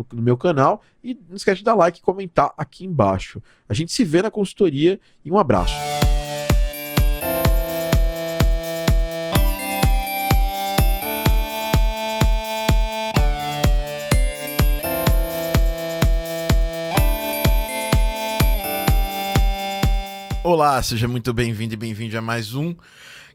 no, no, meu canal. E não esquece de dar like e comentar aqui embaixo. A gente se vê na consultoria e um abraço. Olá, seja muito bem-vindo e bem-vindo a mais um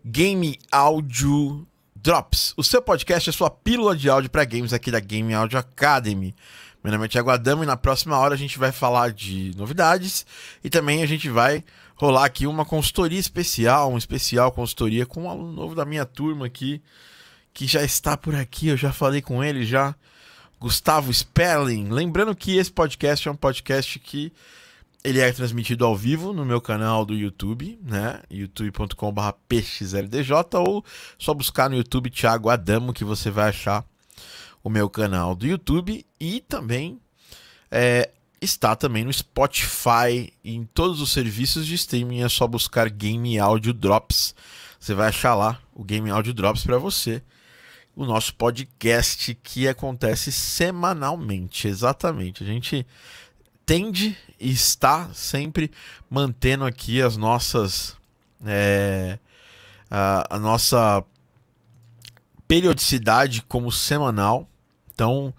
Game Áudio Drops, o seu podcast, a sua pílula de áudio para games aqui da Game Audio Academy. Meu nome é Thiago Adamo e na próxima hora a gente vai falar de novidades e também a gente vai rolar aqui uma consultoria especial, um especial consultoria com um aluno novo da minha turma aqui, que já está por aqui, eu já falei com ele já, Gustavo Sperling. Lembrando que esse podcast é um podcast que ele é transmitido ao vivo no meu canal do YouTube, né? youtube.com.br pxldj ou só buscar no YouTube Thiago Adamo que você vai achar o meu canal do YouTube e também é, está também no Spotify e em todos os serviços de streaming é só buscar Game Audio Drops. Você vai achar lá o Game Audio Drops para você. O nosso podcast que acontece semanalmente, exatamente. A gente tende e está sempre mantendo aqui as nossas é, a, a, nossa periodicidade como semanal. Então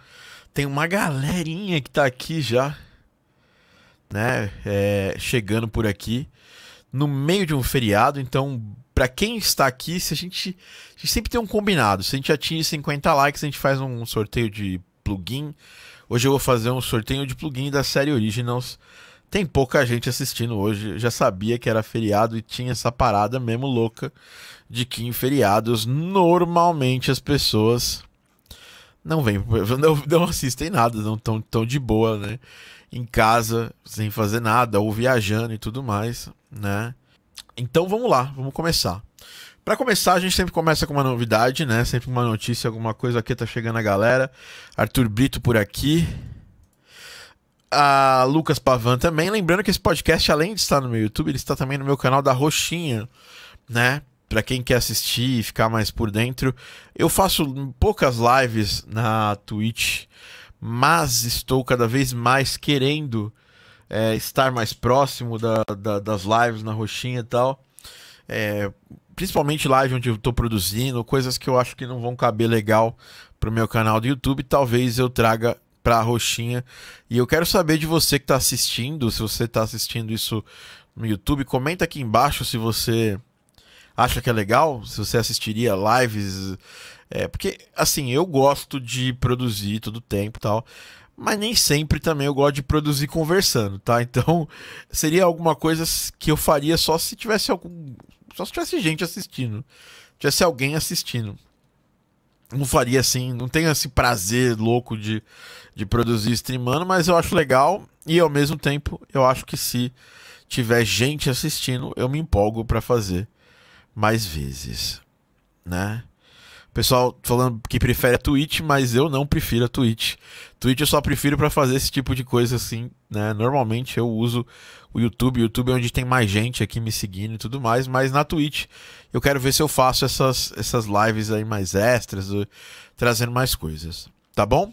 tem uma galerinha que está aqui já, né, é, chegando por aqui no meio de um feriado. Então para quem está aqui, se a gente, a gente sempre tem um combinado. Se a gente atinge 50 likes, a gente faz um sorteio de plugin Hoje eu vou fazer um sorteio de plugin da série Originals. Tem pouca gente assistindo hoje. Eu já sabia que era feriado e tinha essa parada mesmo louca de que em feriados normalmente as pessoas não vêm, não, não assistem nada, não estão tão de boa, né? Em casa, sem fazer nada, ou viajando e tudo mais, né? Então vamos lá, vamos começar. Para começar, a gente sempre começa com uma novidade, né? Sempre uma notícia, alguma coisa aqui tá chegando a galera. Arthur Brito por aqui. A Lucas Pavan também. Lembrando que esse podcast, além de estar no meu YouTube, ele está também no meu canal da Roxinha, né? Para quem quer assistir e ficar mais por dentro. Eu faço poucas lives na Twitch, mas estou cada vez mais querendo é, estar mais próximo da, da, das lives na Roxinha e tal. É, principalmente live onde eu tô produzindo, coisas que eu acho que não vão caber legal pro meu canal do YouTube, talvez eu traga pra roxinha. E eu quero saber de você que tá assistindo, se você tá assistindo isso no YouTube, comenta aqui embaixo se você acha que é legal, se você assistiria lives. É, porque, assim, eu gosto de produzir todo o tempo tal. Mas nem sempre também eu gosto de produzir conversando, tá? Então seria alguma coisa que eu faria só se tivesse algum só se tivesse gente assistindo. Tivesse alguém assistindo. Não faria assim, não tenho esse prazer louco de, de produzir streamando, mas eu acho legal e ao mesmo tempo eu acho que se tiver gente assistindo, eu me empolgo para fazer mais vezes, né? Pessoal falando que prefere a Twitch, mas eu não prefiro a Twitch. Twitch eu só prefiro para fazer esse tipo de coisa assim, né? Normalmente eu uso o YouTube. O YouTube é onde tem mais gente aqui me seguindo e tudo mais, mas na Twitch eu quero ver se eu faço essas, essas lives aí mais extras, trazendo mais coisas, tá bom?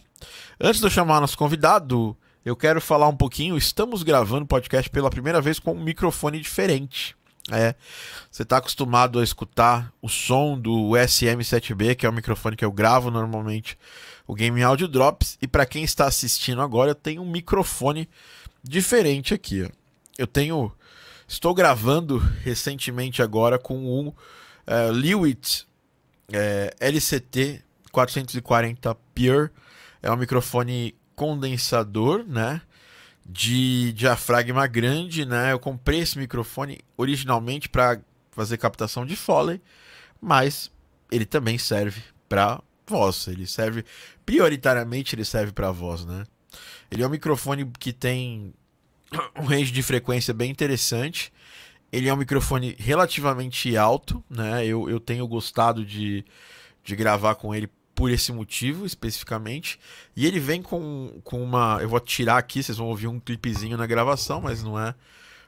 Antes de eu chamar nosso convidado, eu quero falar um pouquinho. Estamos gravando o podcast pela primeira vez com um microfone diferente. É, você está acostumado a escutar o som do SM7B, que é o microfone que eu gravo normalmente o Game Audio Drops. E para quem está assistindo agora, eu tenho um microfone diferente aqui. Ó. Eu tenho, estou gravando recentemente agora com um uh, Lewitt uh, LCT 440 Pure. É um microfone condensador, né? De diafragma grande, né? Eu comprei esse microfone originalmente para fazer captação de Foley, mas ele também serve para voz. Ele serve prioritariamente ele serve para voz, né? Ele é um microfone que tem um range de frequência bem interessante. Ele é um microfone relativamente alto, né? Eu, eu tenho gostado de, de gravar com ele por esse motivo especificamente. E ele vem com, com uma. Eu vou tirar aqui, vocês vão ouvir um clipezinho na gravação, mas não é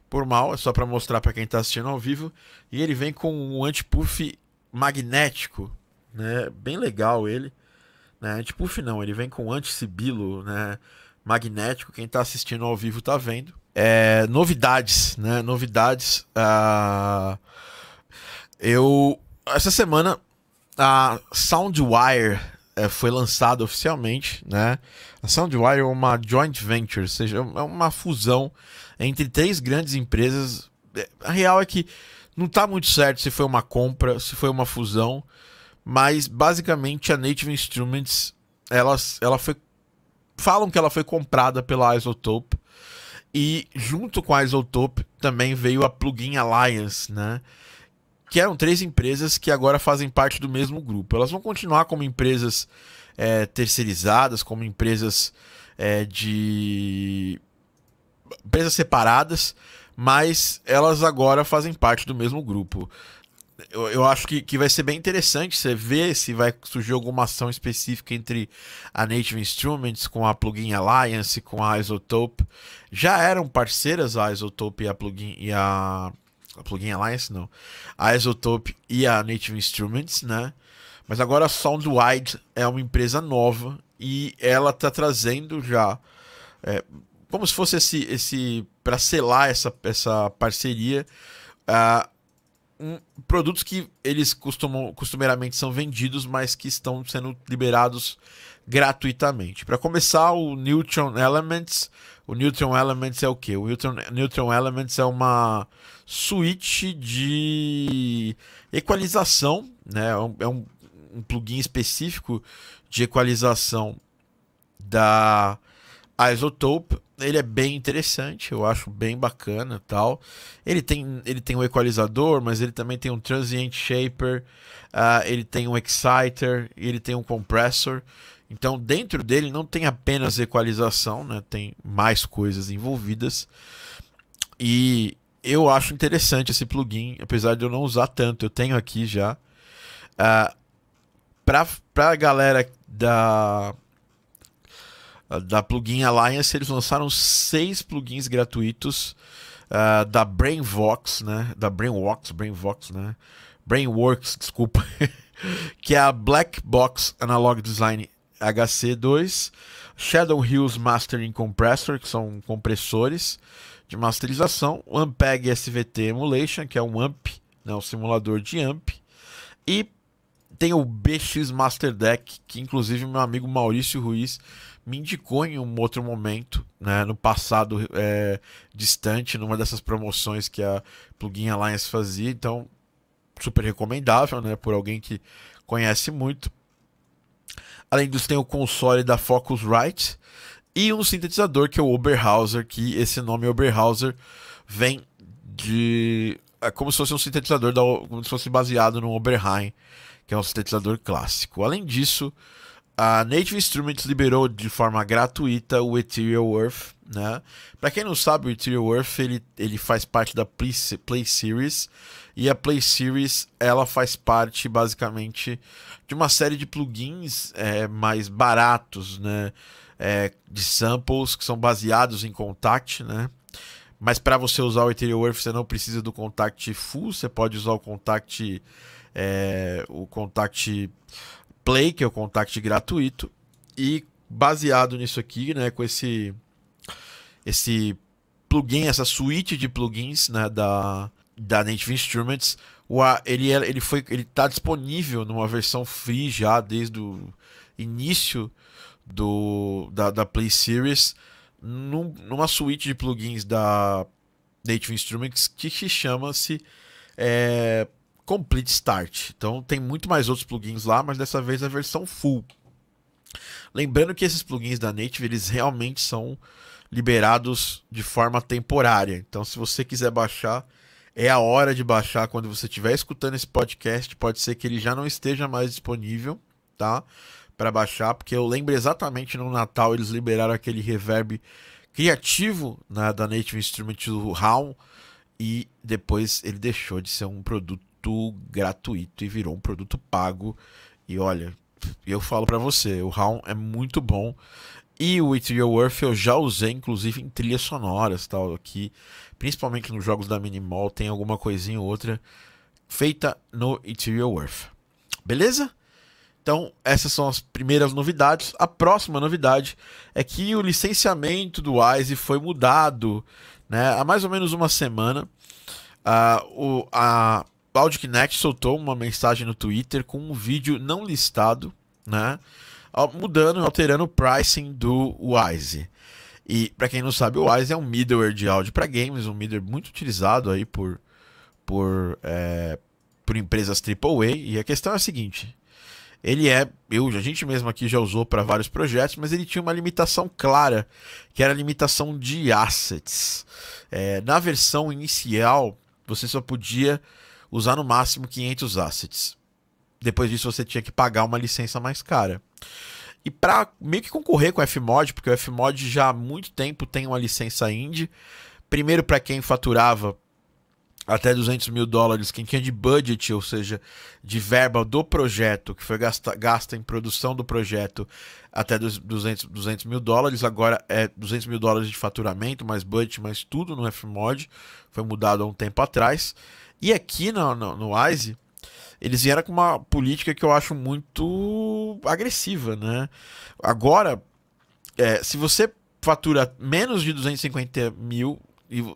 por mal, é só para mostrar para quem está assistindo ao vivo. E ele vem com um antipuff magnético, né? Bem legal ele. Né? Antipuff não, ele vem com anti-sibilo, né? Magnético. Quem está assistindo ao vivo está vendo. É, novidades, né? Novidades. Uh, eu essa semana a Soundwire é, foi lançada oficialmente, né? A Soundwire é uma joint venture, ou seja, é uma fusão entre três grandes empresas. É, a real é que não está muito certo se foi uma compra, se foi uma fusão, mas basicamente a Native Instruments, ela, ela foi falam que ela foi comprada pela Isotope e junto com a Isotope também veio a Plugin Alliance, né? Que eram três empresas que agora fazem parte do mesmo grupo. Elas vão continuar como empresas é, terceirizadas, como empresas é, de. empresas separadas, mas elas agora fazem parte do mesmo grupo. Eu, eu acho que, que vai ser bem interessante você ver se vai surgir alguma ação específica entre a Native Instruments com a Plugin Alliance, com a Isotope. Já eram parceiras a Isotope e a Plugin e a a Plugin Alliance não, a Isotope e a Native Instruments, né? Mas agora a Soundwide é uma empresa nova e ela está trazendo já é, como se fosse esse, esse para selar essa, essa parceria uh, um, produtos que eles costumam costumeiramente são vendidos mas que estão sendo liberados gratuitamente. Para começar o Neutron Elements. O Neutron Elements é o que o Neutron, Neutron Elements é uma suíte de equalização, né? É um, é um, um plugin específico de equalização da Isotope. Ele é bem interessante, eu acho bem bacana, tal. Ele tem ele tem um equalizador, mas ele também tem um transient shaper, uh, ele tem um exciter, ele tem um compressor. Então, dentro dele não tem apenas equalização, né? Tem mais coisas envolvidas. E eu acho interessante esse plugin, apesar de eu não usar tanto. Eu tenho aqui já. Uh, pra, pra galera da da Plugin Alliance, eles lançaram seis plugins gratuitos uh, da Brainvox, né? Da Brainvox, Brainvox, né? Brainworks, desculpa. que é a Black Box Analog Design HC2, Shadow Hills Mastering Compressor, que são compressores, de masterização, o Ampeg SVT Emulation, que é um AMP, né, um simulador de AMP, e tem o BX Master Deck, que inclusive meu amigo Maurício Ruiz me indicou em um outro momento, né, no passado é, distante, numa dessas promoções que a Plugin Alliance fazia, então super recomendável, né, por alguém que conhece muito. Além disso, tem o console da Focusrite, e um sintetizador que é o Oberhauser, que esse nome Oberhauser vem de. É como se fosse um sintetizador, da, como se fosse baseado no Oberheim, que é um sintetizador clássico. Além disso, a Native Instruments liberou de forma gratuita o Ethereal Earth. Né? Para quem não sabe, o Ethereal Earth ele, ele faz parte da Play, Play Series e a Play Series ela faz parte basicamente de uma série de plugins é, mais baratos, né? É, de samples que são baseados em Contact, né? Mas para você usar o Ethereum você não precisa do Contact Full, você pode usar o Contact é, o Contact Play, que é o Contact gratuito, e baseado nisso aqui, né, com esse esse plugin, essa suíte de plugins, né, da da Native Instruments. O, ele, ele foi ele está disponível numa versão free já desde o início do, da, da Play Series num, numa suíte de plugins da Native Instruments que, chama-se é, Complete Start. Então tem muito mais outros plugins lá, mas dessa vez a versão full. Lembrando que esses plugins da Native eles realmente são liberados de forma temporária. Então se você quiser baixar é a hora de baixar quando você estiver escutando esse podcast. Pode ser que ele já não esteja mais disponível, tá? Para baixar, porque eu lembro exatamente no Natal eles liberaram aquele reverb criativo né, da Native Instruments do HAL e depois ele deixou de ser um produto gratuito e virou um produto pago. E olha, eu falo para você, o HAL é muito bom. E o It Your Worth eu já usei, inclusive, em trilhas sonoras, tal, aqui. Principalmente nos jogos da Minimal, tem alguma coisinha ou outra feita no It Your Worth. Beleza? Então, essas são as primeiras novidades. A próxima novidade é que o licenciamento do Wise foi mudado né? há mais ou menos uma semana. Uh, o, a Audiconnect soltou uma mensagem no Twitter com um vídeo não listado, né? mudando, alterando o pricing do Wise. E para quem não sabe, o Wise é um middleware de áudio para games, um middleware muito utilizado aí por, por, é, por empresas AAA. E a questão é a seguinte: ele é, eu, a gente mesmo aqui já usou para vários projetos, mas ele tinha uma limitação clara, que era a limitação de assets. É, na versão inicial, você só podia usar no máximo 500 assets. Depois disso, você tinha que pagar uma licença mais cara. E para meio que concorrer com o Fmod, porque o Fmod já há muito tempo tem uma licença indie. Primeiro para quem faturava até 200 mil dólares, quem tinha de budget, ou seja, de verba do projeto, que foi gasta, gasta em produção do projeto, até 200, 200 mil dólares. Agora é 200 mil dólares de faturamento, mais budget, mais tudo no Fmod. Foi mudado há um tempo atrás. E aqui no, no, no eles vieram com uma política que eu acho muito agressiva, né? Agora, é, se você fatura menos de 250 mil,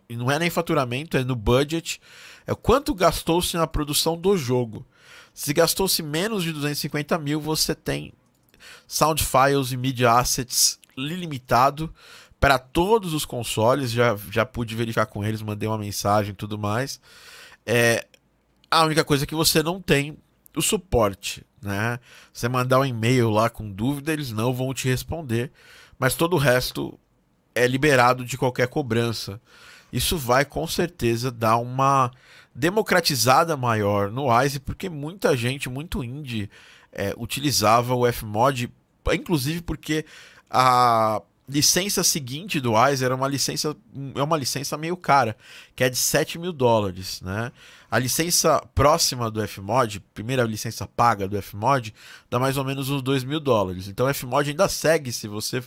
e não é nem faturamento, é no budget, é quanto gastou-se na produção do jogo. Se gastou-se menos de 250 mil, você tem sound files e media assets ilimitado para todos os consoles. Já, já pude verificar com eles, mandei uma mensagem e tudo mais. É, a única coisa é que você não tem o suporte, né? Você mandar um e-mail lá com dúvida, eles não vão te responder, mas todo o resto é liberado de qualquer cobrança. Isso vai com certeza dar uma democratizada maior no Wise, porque muita gente, muito indie, é, utilizava o Fmod, inclusive porque a licença seguinte do Wise era uma licença, é uma licença meio cara, que é de 7 mil dólares, né? A licença próxima do Fmod, primeira licença paga do Fmod, dá mais ou menos uns 2 mil dólares. Então o Fmod ainda segue se você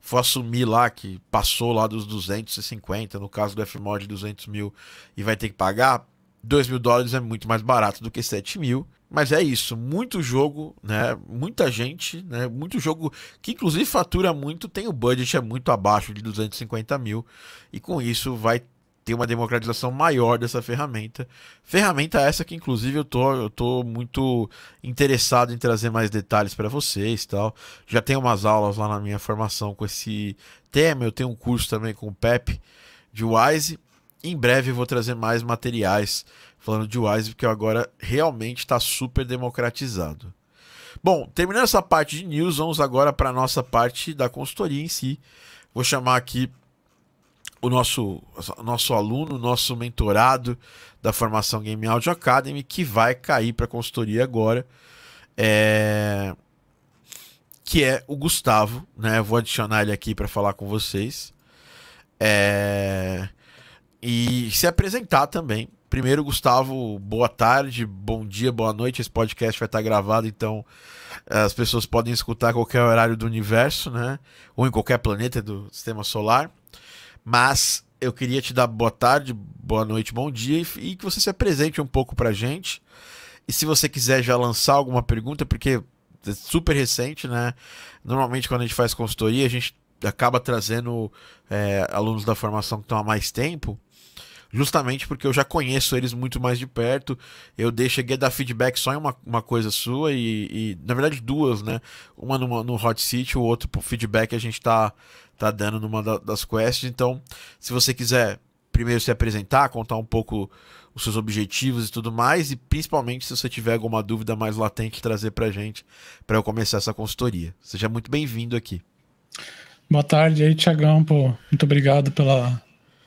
for assumir lá que passou lá dos 250, no caso do Fmod 200 mil e vai ter que pagar, 2 mil dólares é muito mais barato do que 7 mil. Mas é isso, muito jogo, né? Muita gente, né? Muito jogo que inclusive fatura muito, tem o budget é muito abaixo de 250 mil. E com isso vai ter uma democratização maior dessa ferramenta. Ferramenta essa que inclusive eu tô, eu tô muito interessado em trazer mais detalhes para vocês, tal. Já tenho umas aulas lá na minha formação com esse tema, eu tenho um curso também com o Pep de Wise. Em breve eu vou trazer mais materiais falando de Wise, porque agora realmente está super democratizado. Bom, terminando essa parte de news, vamos agora para a nossa parte da consultoria em si. Vou chamar aqui o nosso, nosso aluno, nosso mentorado da formação Game Audio Academy, que vai cair para a consultoria agora, é... que é o Gustavo. Né? Vou adicionar ele aqui para falar com vocês. É... E se apresentar também Primeiro, Gustavo, boa tarde, bom dia, boa noite. Esse podcast vai estar gravado, então as pessoas podem escutar a qualquer horário do universo, né? Ou em qualquer planeta do sistema solar. Mas eu queria te dar boa tarde, boa noite, bom dia e, que você se apresente um pouco pra gente. E se você quiser já lançar alguma pergunta, porque é super recente, né? Normalmente quando a gente faz consultoria, a gente acaba trazendo é, alunos da formação que estão há mais tempo justamente porque eu já conheço eles muito mais de perto. Eu cheguei a dar feedback só em uma, uma coisa sua e, e, na verdade, duas, né? Uma numa, no Hot Seat, o outro por feedback a gente tá, tá dando numa das quests. Então, se você quiser primeiro se apresentar, contar um pouco os seus objetivos e tudo mais, e principalmente se você tiver alguma dúvida mais latente, trazer pra gente para eu começar essa consultoria. Seja muito bem-vindo aqui. Boa tarde aí, Tiagão. Muito obrigado pela,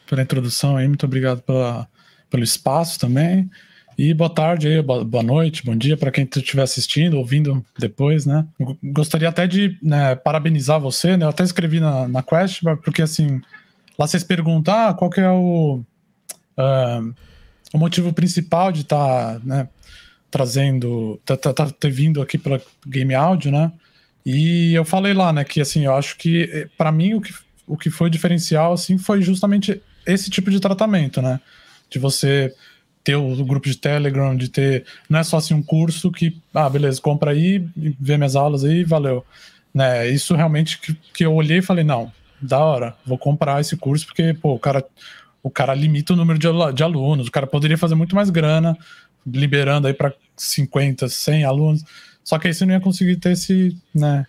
pela introdução aí, muito obrigado pela, pelo espaço também. E boa tarde boa noite, bom dia para quem estiver assistindo, ouvindo depois, né? Gostaria até de né, parabenizar você, né? Eu até escrevi na, na Quest, porque assim, lá vocês perguntam, ah, qual que é o, uh, o motivo principal de estar, tá, né, trazendo, tá, tá, tá, ter vindo aqui para Game Audio, né? E eu falei lá, né, que assim, eu acho que eh, para mim o que, o que foi diferencial assim foi justamente esse tipo de tratamento, né? De você ter o grupo de Telegram, de ter não é só assim um curso que, ah, beleza, compra aí, vê minhas aulas aí, valeu. Né? Isso realmente que, que eu olhei e falei, não, da hora, vou comprar esse curso porque, pô, o cara o cara limita o número de, de alunos, o cara poderia fazer muito mais grana, liberando aí para 50, 100 alunos. Só que aí você não ia conseguir ter esse, né?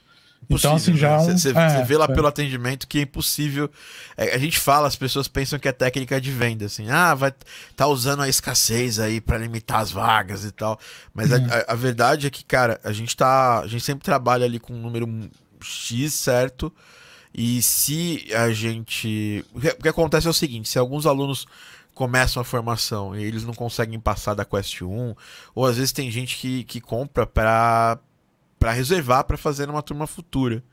Então, assim, já. Você né? é, vê lá é. pelo atendimento que é impossível. É, a gente fala, as pessoas pensam que é técnica de venda, assim, ah, vai tá usando a escassez aí para limitar as vagas e tal. Mas a, uhum. a, a, verdade é que, cara, a gente tá. A gente sempre trabalha ali com um número X, certo? E se a gente. O que, o que acontece é o seguinte: se alguns alunos começam a formação e eles não conseguem passar da Quest 1, ou às vezes tem gente que, que compra para para reservar para fazer numa turma futura.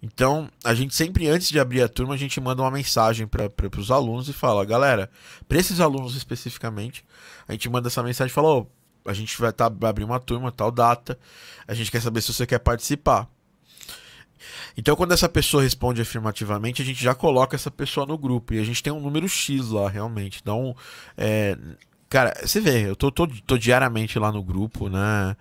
Então, a gente sempre, antes de abrir a turma, a gente manda uma mensagem para os alunos e fala: galera, para esses alunos especificamente, a gente manda essa mensagem e fala: oh, a gente vai, tá, abrir uma turma, tal data, a gente quer saber se você quer participar. Então, quando essa pessoa responde afirmativamente, a gente já coloca essa pessoa no grupo. E a gente tem um número X lá, realmente. Então, é, cara, você vê, eu tô, tô, tô, diariamente lá no grupo, né?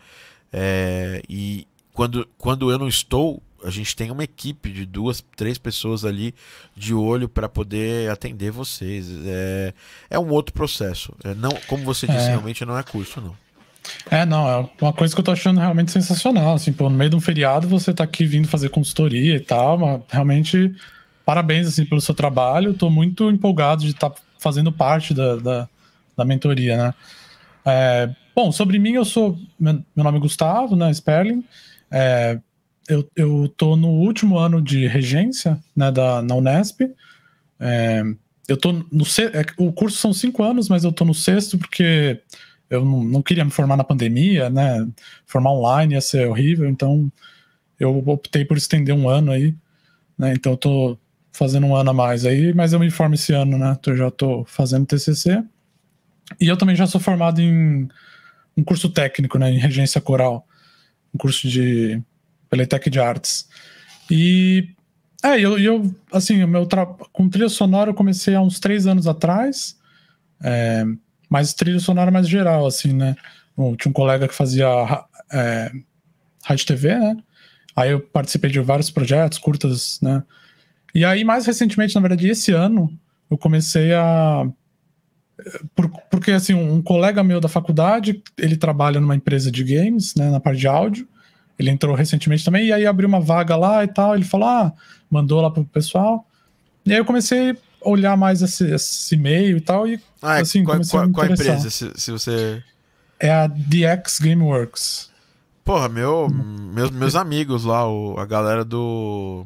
É, e quando, quando eu não estou, a gente tem uma equipe de duas, três pessoas ali de olho para poder atender vocês. É, é um outro processo. É, não, como você disse, é. realmente não é curso, não. É, não, é uma coisa que eu tô achando realmente sensacional. Assim, pô, no meio de um feriado você tá aqui vindo fazer consultoria e tal, mas realmente parabéns assim, pelo seu trabalho. Tô muito empolgado de estar tá fazendo parte da, da, da mentoria, né? É, bom, sobre mim, eu sou. Meu, meu nome é Gustavo, né? Sperling. É, eu, eu tô no último ano de regência né, da, na Unesp. É, eu tô no. É, o curso são cinco anos, mas eu tô no sexto porque eu não, não, queria me formar na pandemia, né? Formar online ia ser horrível, então eu optei por estender um ano aí, né? Então eu tô fazendo um ano a mais aí, mas eu me formo esse ano, né? Então eu já tô fazendo TCC. E eu também já sou formado em um curso técnico, né? Em regência coral, um curso de Peletec de Artes. E é, eu, eu assim, o meu com trilha sonora eu comecei há uns três anos atrás. É, mais trilha sonora mais geral, assim, né? tinha um colega que fazia é, rádio TV, né? Aí eu participei de vários projetos, curtas, né? E aí, mais recentemente, na verdade, esse ano, eu comecei a. Por, porque, assim, um colega meu da faculdade, ele trabalha numa empresa de games, né, na parte de áudio. Ele entrou recentemente também, e aí abriu uma vaga lá e tal. Ele falou, ah, mandou lá pro pessoal. E aí eu comecei olhar mais esse, esse e-mail e tal, e ah, é, assim, qual, qual, qual empresa, se, se, você... É a DX Gameworks. Porra, meu, meus, meus amigos lá, o, a galera do...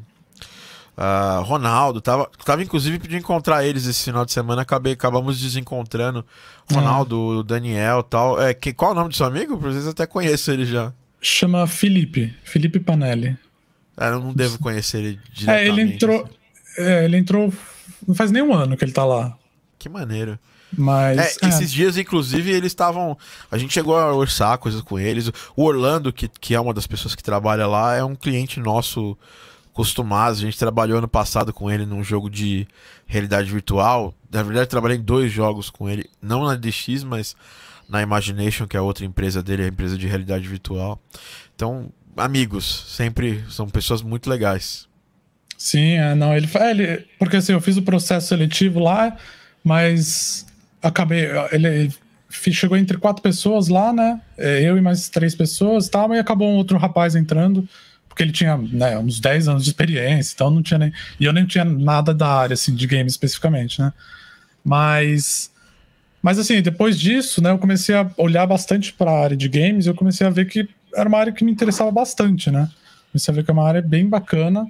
Uh, Ronaldo, tava, tava inclusive pedindo encontrar eles esse final de semana, acabei, acabamos desencontrando Ronaldo, é. Daniel tal. É, que, qual é o nome do seu amigo? Por vezes até conheço ele já. Chama Felipe, Felipe Panelli. É, eu não devo conhecer ele diretamente. É, ele entrou, assim. é, ele entrou não faz nem um ano que ele tá lá. Que maneiro. Mas. É, é. Esses dias, inclusive, eles estavam. A gente chegou a orçar coisas com eles. O Orlando, que, que é uma das pessoas que trabalha lá, é um cliente nosso costumado. A gente trabalhou ano passado com ele num jogo de realidade virtual. Na verdade, trabalhei em dois jogos com ele. Não na DX, mas na Imagination, que é a outra empresa dele, a empresa de realidade virtual. Então, amigos, sempre são pessoas muito legais. Sim, é, não, ele, ele. Porque assim, eu fiz o processo seletivo lá, mas acabei. Ele chegou entre quatro pessoas lá, né? É, eu e mais três pessoas tal, e acabou um outro rapaz entrando, porque ele tinha né, uns 10 anos de experiência, então não tinha nem. E eu nem tinha nada da área assim, de game especificamente, né? Mas. Mas assim, depois disso, né, eu comecei a olhar bastante para a área de games e eu comecei a ver que era uma área que me interessava bastante, né? Comecei a ver que é uma área bem bacana.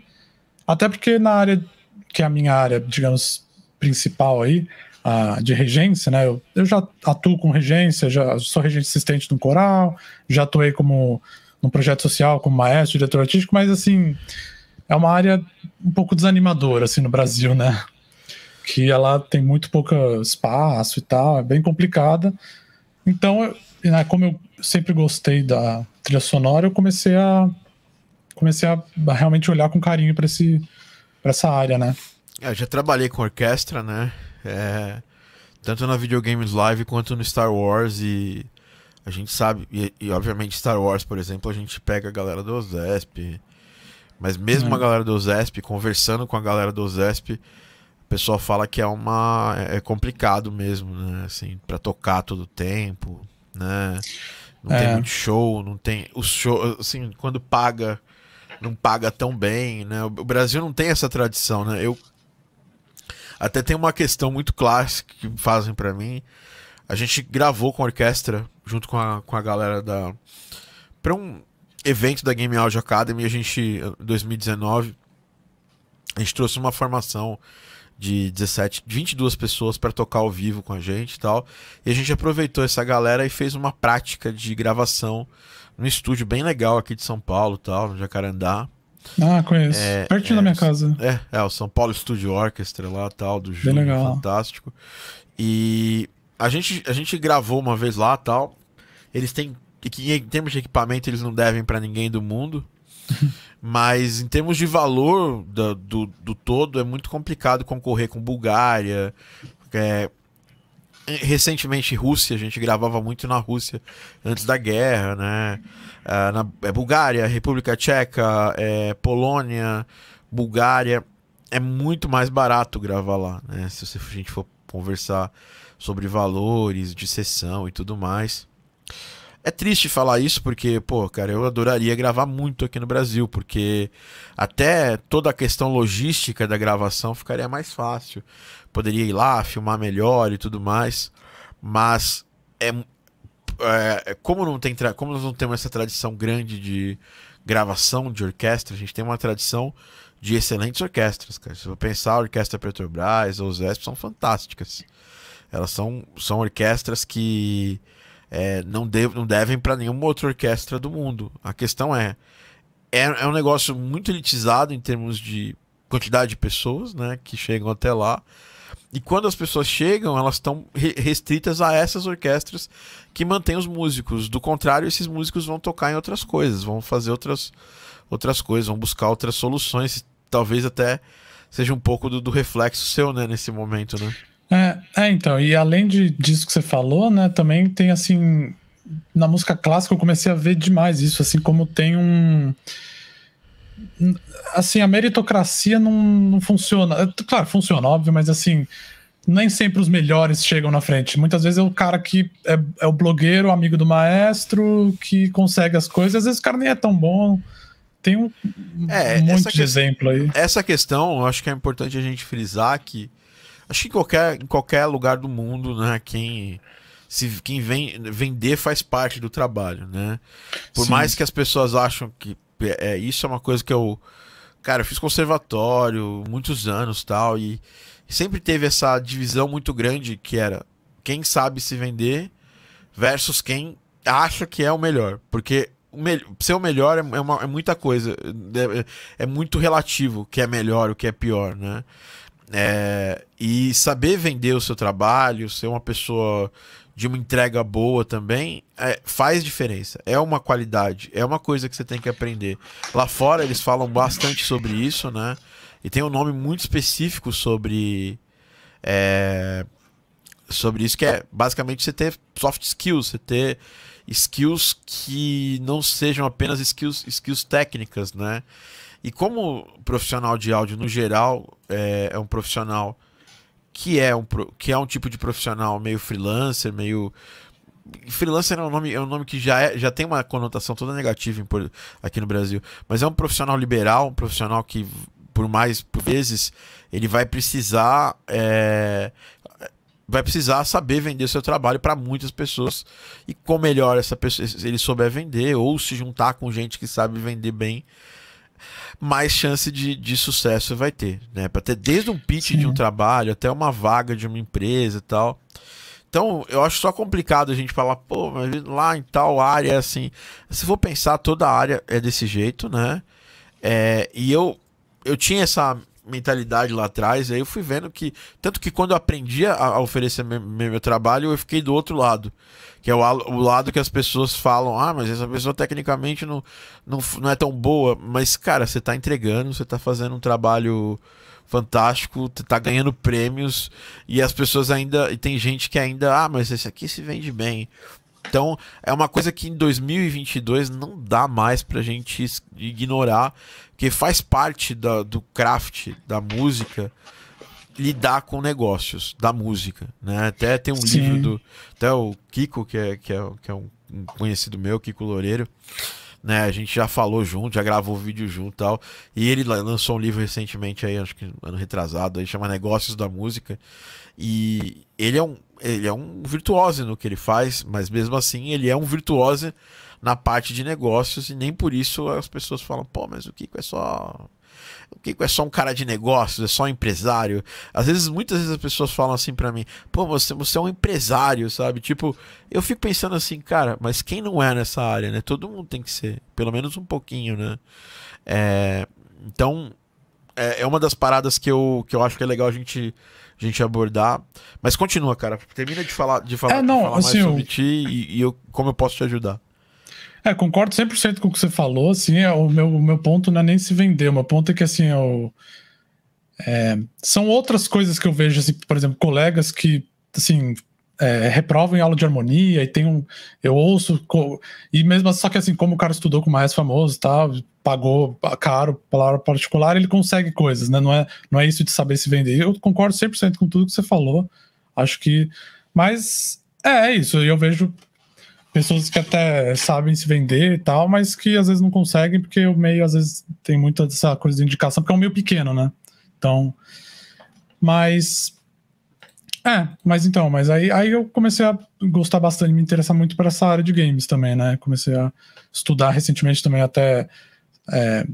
Até porque na área que é a minha área, digamos, principal aí, a, de regência, né? Eu, eu já atuo com regência, já sou regente assistente no coral, já atuei como num projeto social como maestro, diretor artístico, mas assim, é uma área um pouco desanimadora assim no Brasil, né? Que ela tem muito pouco espaço e tal, é bem complicada. Então, né, como eu sempre gostei da trilha sonora, eu comecei a comecei a realmente olhar com carinho para esse para essa área, né? É, eu já trabalhei com orquestra, né? É, tanto na Videogames Live quanto no Star Wars e a gente sabe, e, e, obviamente Star Wars, por exemplo, a gente pega a galera do OZESP, mas mesmo a galera do OZESP, conversando com a galera do OZESP, o pessoal fala que é uma é complicado mesmo, né, assim, para tocar todo o tempo, né? Não é. tem muito show, não tem o show, assim, quando paga não paga tão bem, né? O Brasil não tem essa tradição, né? Eu até tem uma questão muito clássica que fazem para mim. A gente gravou com a orquestra junto com a, com a galera da para um evento da Game Audio Academy, a gente 2019 a gente trouxe uma formação de 17, 22 pessoas para tocar ao vivo com a gente e tal. E a gente aproveitou essa galera e fez uma prática de gravação num estúdio bem legal aqui de São Paulo, tal, no Jacarandá. Ah, conheço. É, Pertinho é, da minha casa. É, é, o São Paulo Studio Orchestra lá, tal, do Júlio, fantástico. E a gente, a gente gravou uma vez lá, tal. Eles têm que em termos de equipamento eles não devem para ninguém do mundo. mas em termos de valor do, do, do, todo é muito complicado concorrer com Bulgária, é, recentemente Rússia, a gente gravava muito na Rússia antes da guerra, né? Uh, na é, Bulgária, República Tcheca, é, Polônia, Bulgária, é muito mais barato gravar lá, né? Se a gente for conversar sobre valores de sessão e tudo mais. É triste falar isso porque, pô, cara, eu adoraria gravar muito aqui no Brasil, porque até toda a questão logística da gravação ficaria mais fácil poderia ir lá, filmar melhor e tudo mais. Mas é, é como não tem como nós não temos essa tradição grande de gravação de orquestra, a gente tem uma tradição de excelentes orquestras, cara. Se eu pensar a Orquestra Petrobras ou Zesp são fantásticas. Elas são, são orquestras que é, não, não devem para nenhuma outra orquestra do mundo. A questão é, é, é um negócio muito elitizado em termos de quantidade de pessoas né, que chegam até lá. E quando as pessoas chegam, elas estão restritas a essas orquestras que mantêm os músicos. Do contrário, esses músicos vão tocar em outras coisas, vão fazer outras, outras coisas, vão buscar outras soluções. Talvez até seja um pouco do, do reflexo seu, né, nesse momento, né? É, é, então, e além de, disso que você falou, né, também tem assim. Na música clássica eu comecei a ver demais isso, assim, como tem um assim, a meritocracia não, não funciona. É, claro, funciona, óbvio, mas assim, nem sempre os melhores chegam na frente. Muitas vezes é o cara que é, é o blogueiro, amigo do maestro, que consegue as coisas. Às vezes o cara nem é tão bom. Tem um, é, um monte de exemplo aí. Essa questão, eu acho que é importante a gente frisar que acho que em qualquer, em qualquer lugar do mundo, né, quem se quem vem vender faz parte do trabalho, né? Por Sim. mais que as pessoas acham que é, isso é uma coisa que eu. Cara, eu fiz conservatório muitos anos tal, e sempre teve essa divisão muito grande que era quem sabe se vender versus quem acha que é o melhor. Porque o me ser o melhor é, é, uma, é muita coisa. É, é, muito relativo o que é melhor, o que é pior, né? É, e saber vender o seu trabalho, ser uma pessoa de uma entrega boa também, é, faz diferença. É uma qualidade, é uma coisa que você tem que aprender. Lá fora eles falam bastante sobre isso, né? E tem um nome muito específico sobre. É, sobre isso, que é basicamente você ter soft skills, você ter skills que não sejam apenas skills, skills técnicas, né? E como profissional de áudio no geral é, é um profissional que é um, que é um tipo de profissional meio freelancer, meio freelancer é um nome, é um nome que já, é, já tem uma conotação toda negativa em, aqui no Brasil, mas é um profissional liberal, um profissional que por mais por vezes ele vai precisar é, vai precisar saber vender seu trabalho para muitas pessoas. E com melhor essa pessoa ele souber vender ou se juntar com gente que sabe vender bem mais chance de, de sucesso vai ter, né? Para ter desde um pitch Sim. de um trabalho até uma vaga de uma empresa e tal. Então, eu acho só complicado a gente falar, pô, mas lá em tal área é assim. Se for pensar, toda área é desse jeito, né? É, e eu, eu tinha essa mentalidade lá atrás, aí eu fui vendo que. Tanto que quando eu aprendi a, oferecer meu, meu, trabalho, eu fiquei do outro lado. Que é o, o lado que as pessoas falam, ah, mas essa pessoa tecnicamente não, não, não é tão boa. Mas, cara, você está entregando, você está fazendo um trabalho fantástico, tá ganhando prêmios e as pessoas ainda. E tem gente que ainda, ah, mas esse aqui se vende bem. Então, é uma coisa que em 2022 não dá mais pra gente ignorar, que faz parte da, do craft da música lidar com negócios da música, né? Até tem um Sim. livro do até o Kiko, que é, que é, que é um conhecido meu, Kiko Loureiro, né? A gente já falou junto, já gravou vídeo junto e tal. E ele lançou um livro recentemente aí, acho que ano retrasado, aí chama Negócios da Música. E ele é um, ele é um virtuoso no que ele faz, mas mesmo assim ele é um virtuoso na parte de negócios e nem por isso as pessoas falam, pô, mas o Kiko é só o Kiko é só um cara de negócios, é só um empresário. Às vezes, muitas vezes as pessoas falam assim para mim, pô, você, você é um empresário, sabe? Tipo, eu fico pensando assim, cara, mas quem não é nessa área, né? Todo mundo tem que ser, pelo menos um pouquinho, né? É, então, é, é uma das paradas que eu, que eu acho que é legal a gente a gente abordar. Mas continua, cara. Termina de falar, de falar, é, não, de falar assim, mais sobre eu... ti e, e, eu, como eu posso te ajudar. É, concordo 100% com o que você falou, assim, é, o, meu, o meu ponto não é nem se vender, o meu ponto é que, assim, é é, são outras coisas que eu vejo, assim, por exemplo, colegas que, assim, é, reprovam em aula de harmonia e tem um, eu ouço, e mesmo só que assim, como o cara estudou com o mais famoso tal, pagou caro palavra particular, ele consegue coisas, né, não é, não é isso de saber se vender, eu concordo 100% com tudo que você falou, acho que, mas é, é isso, eu vejo pessoas que até sabem se vender e tal, mas que às vezes não conseguem, porque o meio às vezes tem muita dessa coisa de indicação, porque é um meio pequeno, né? Então, mas. É, mas então, mas aí, aí eu comecei a gostar bastante, me interessar muito por essa área de games também, né? Comecei a estudar recentemente também até é,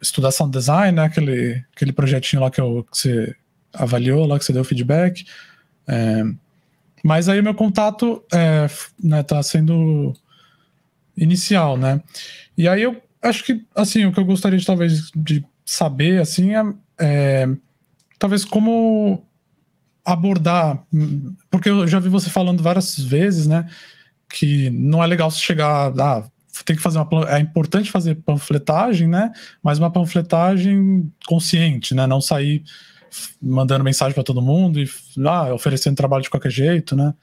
estudar sound design, né? Aquele, aquele projetinho lá que, eu, que você avaliou, lá que você deu feedback. É, mas aí meu contato é, né, tá sendo inicial, né? E aí eu acho que, assim, o que eu gostaria de talvez de saber, assim, é, é talvez como abordar, porque eu já vi você falando várias vezes, né, que não é legal se chegar, ah, tem que fazer uma, é importante fazer panfletagem, né, mas uma panfletagem consciente, né, não sair mandando mensagem para todo mundo e ah, oferecendo trabalho de qualquer jeito, né?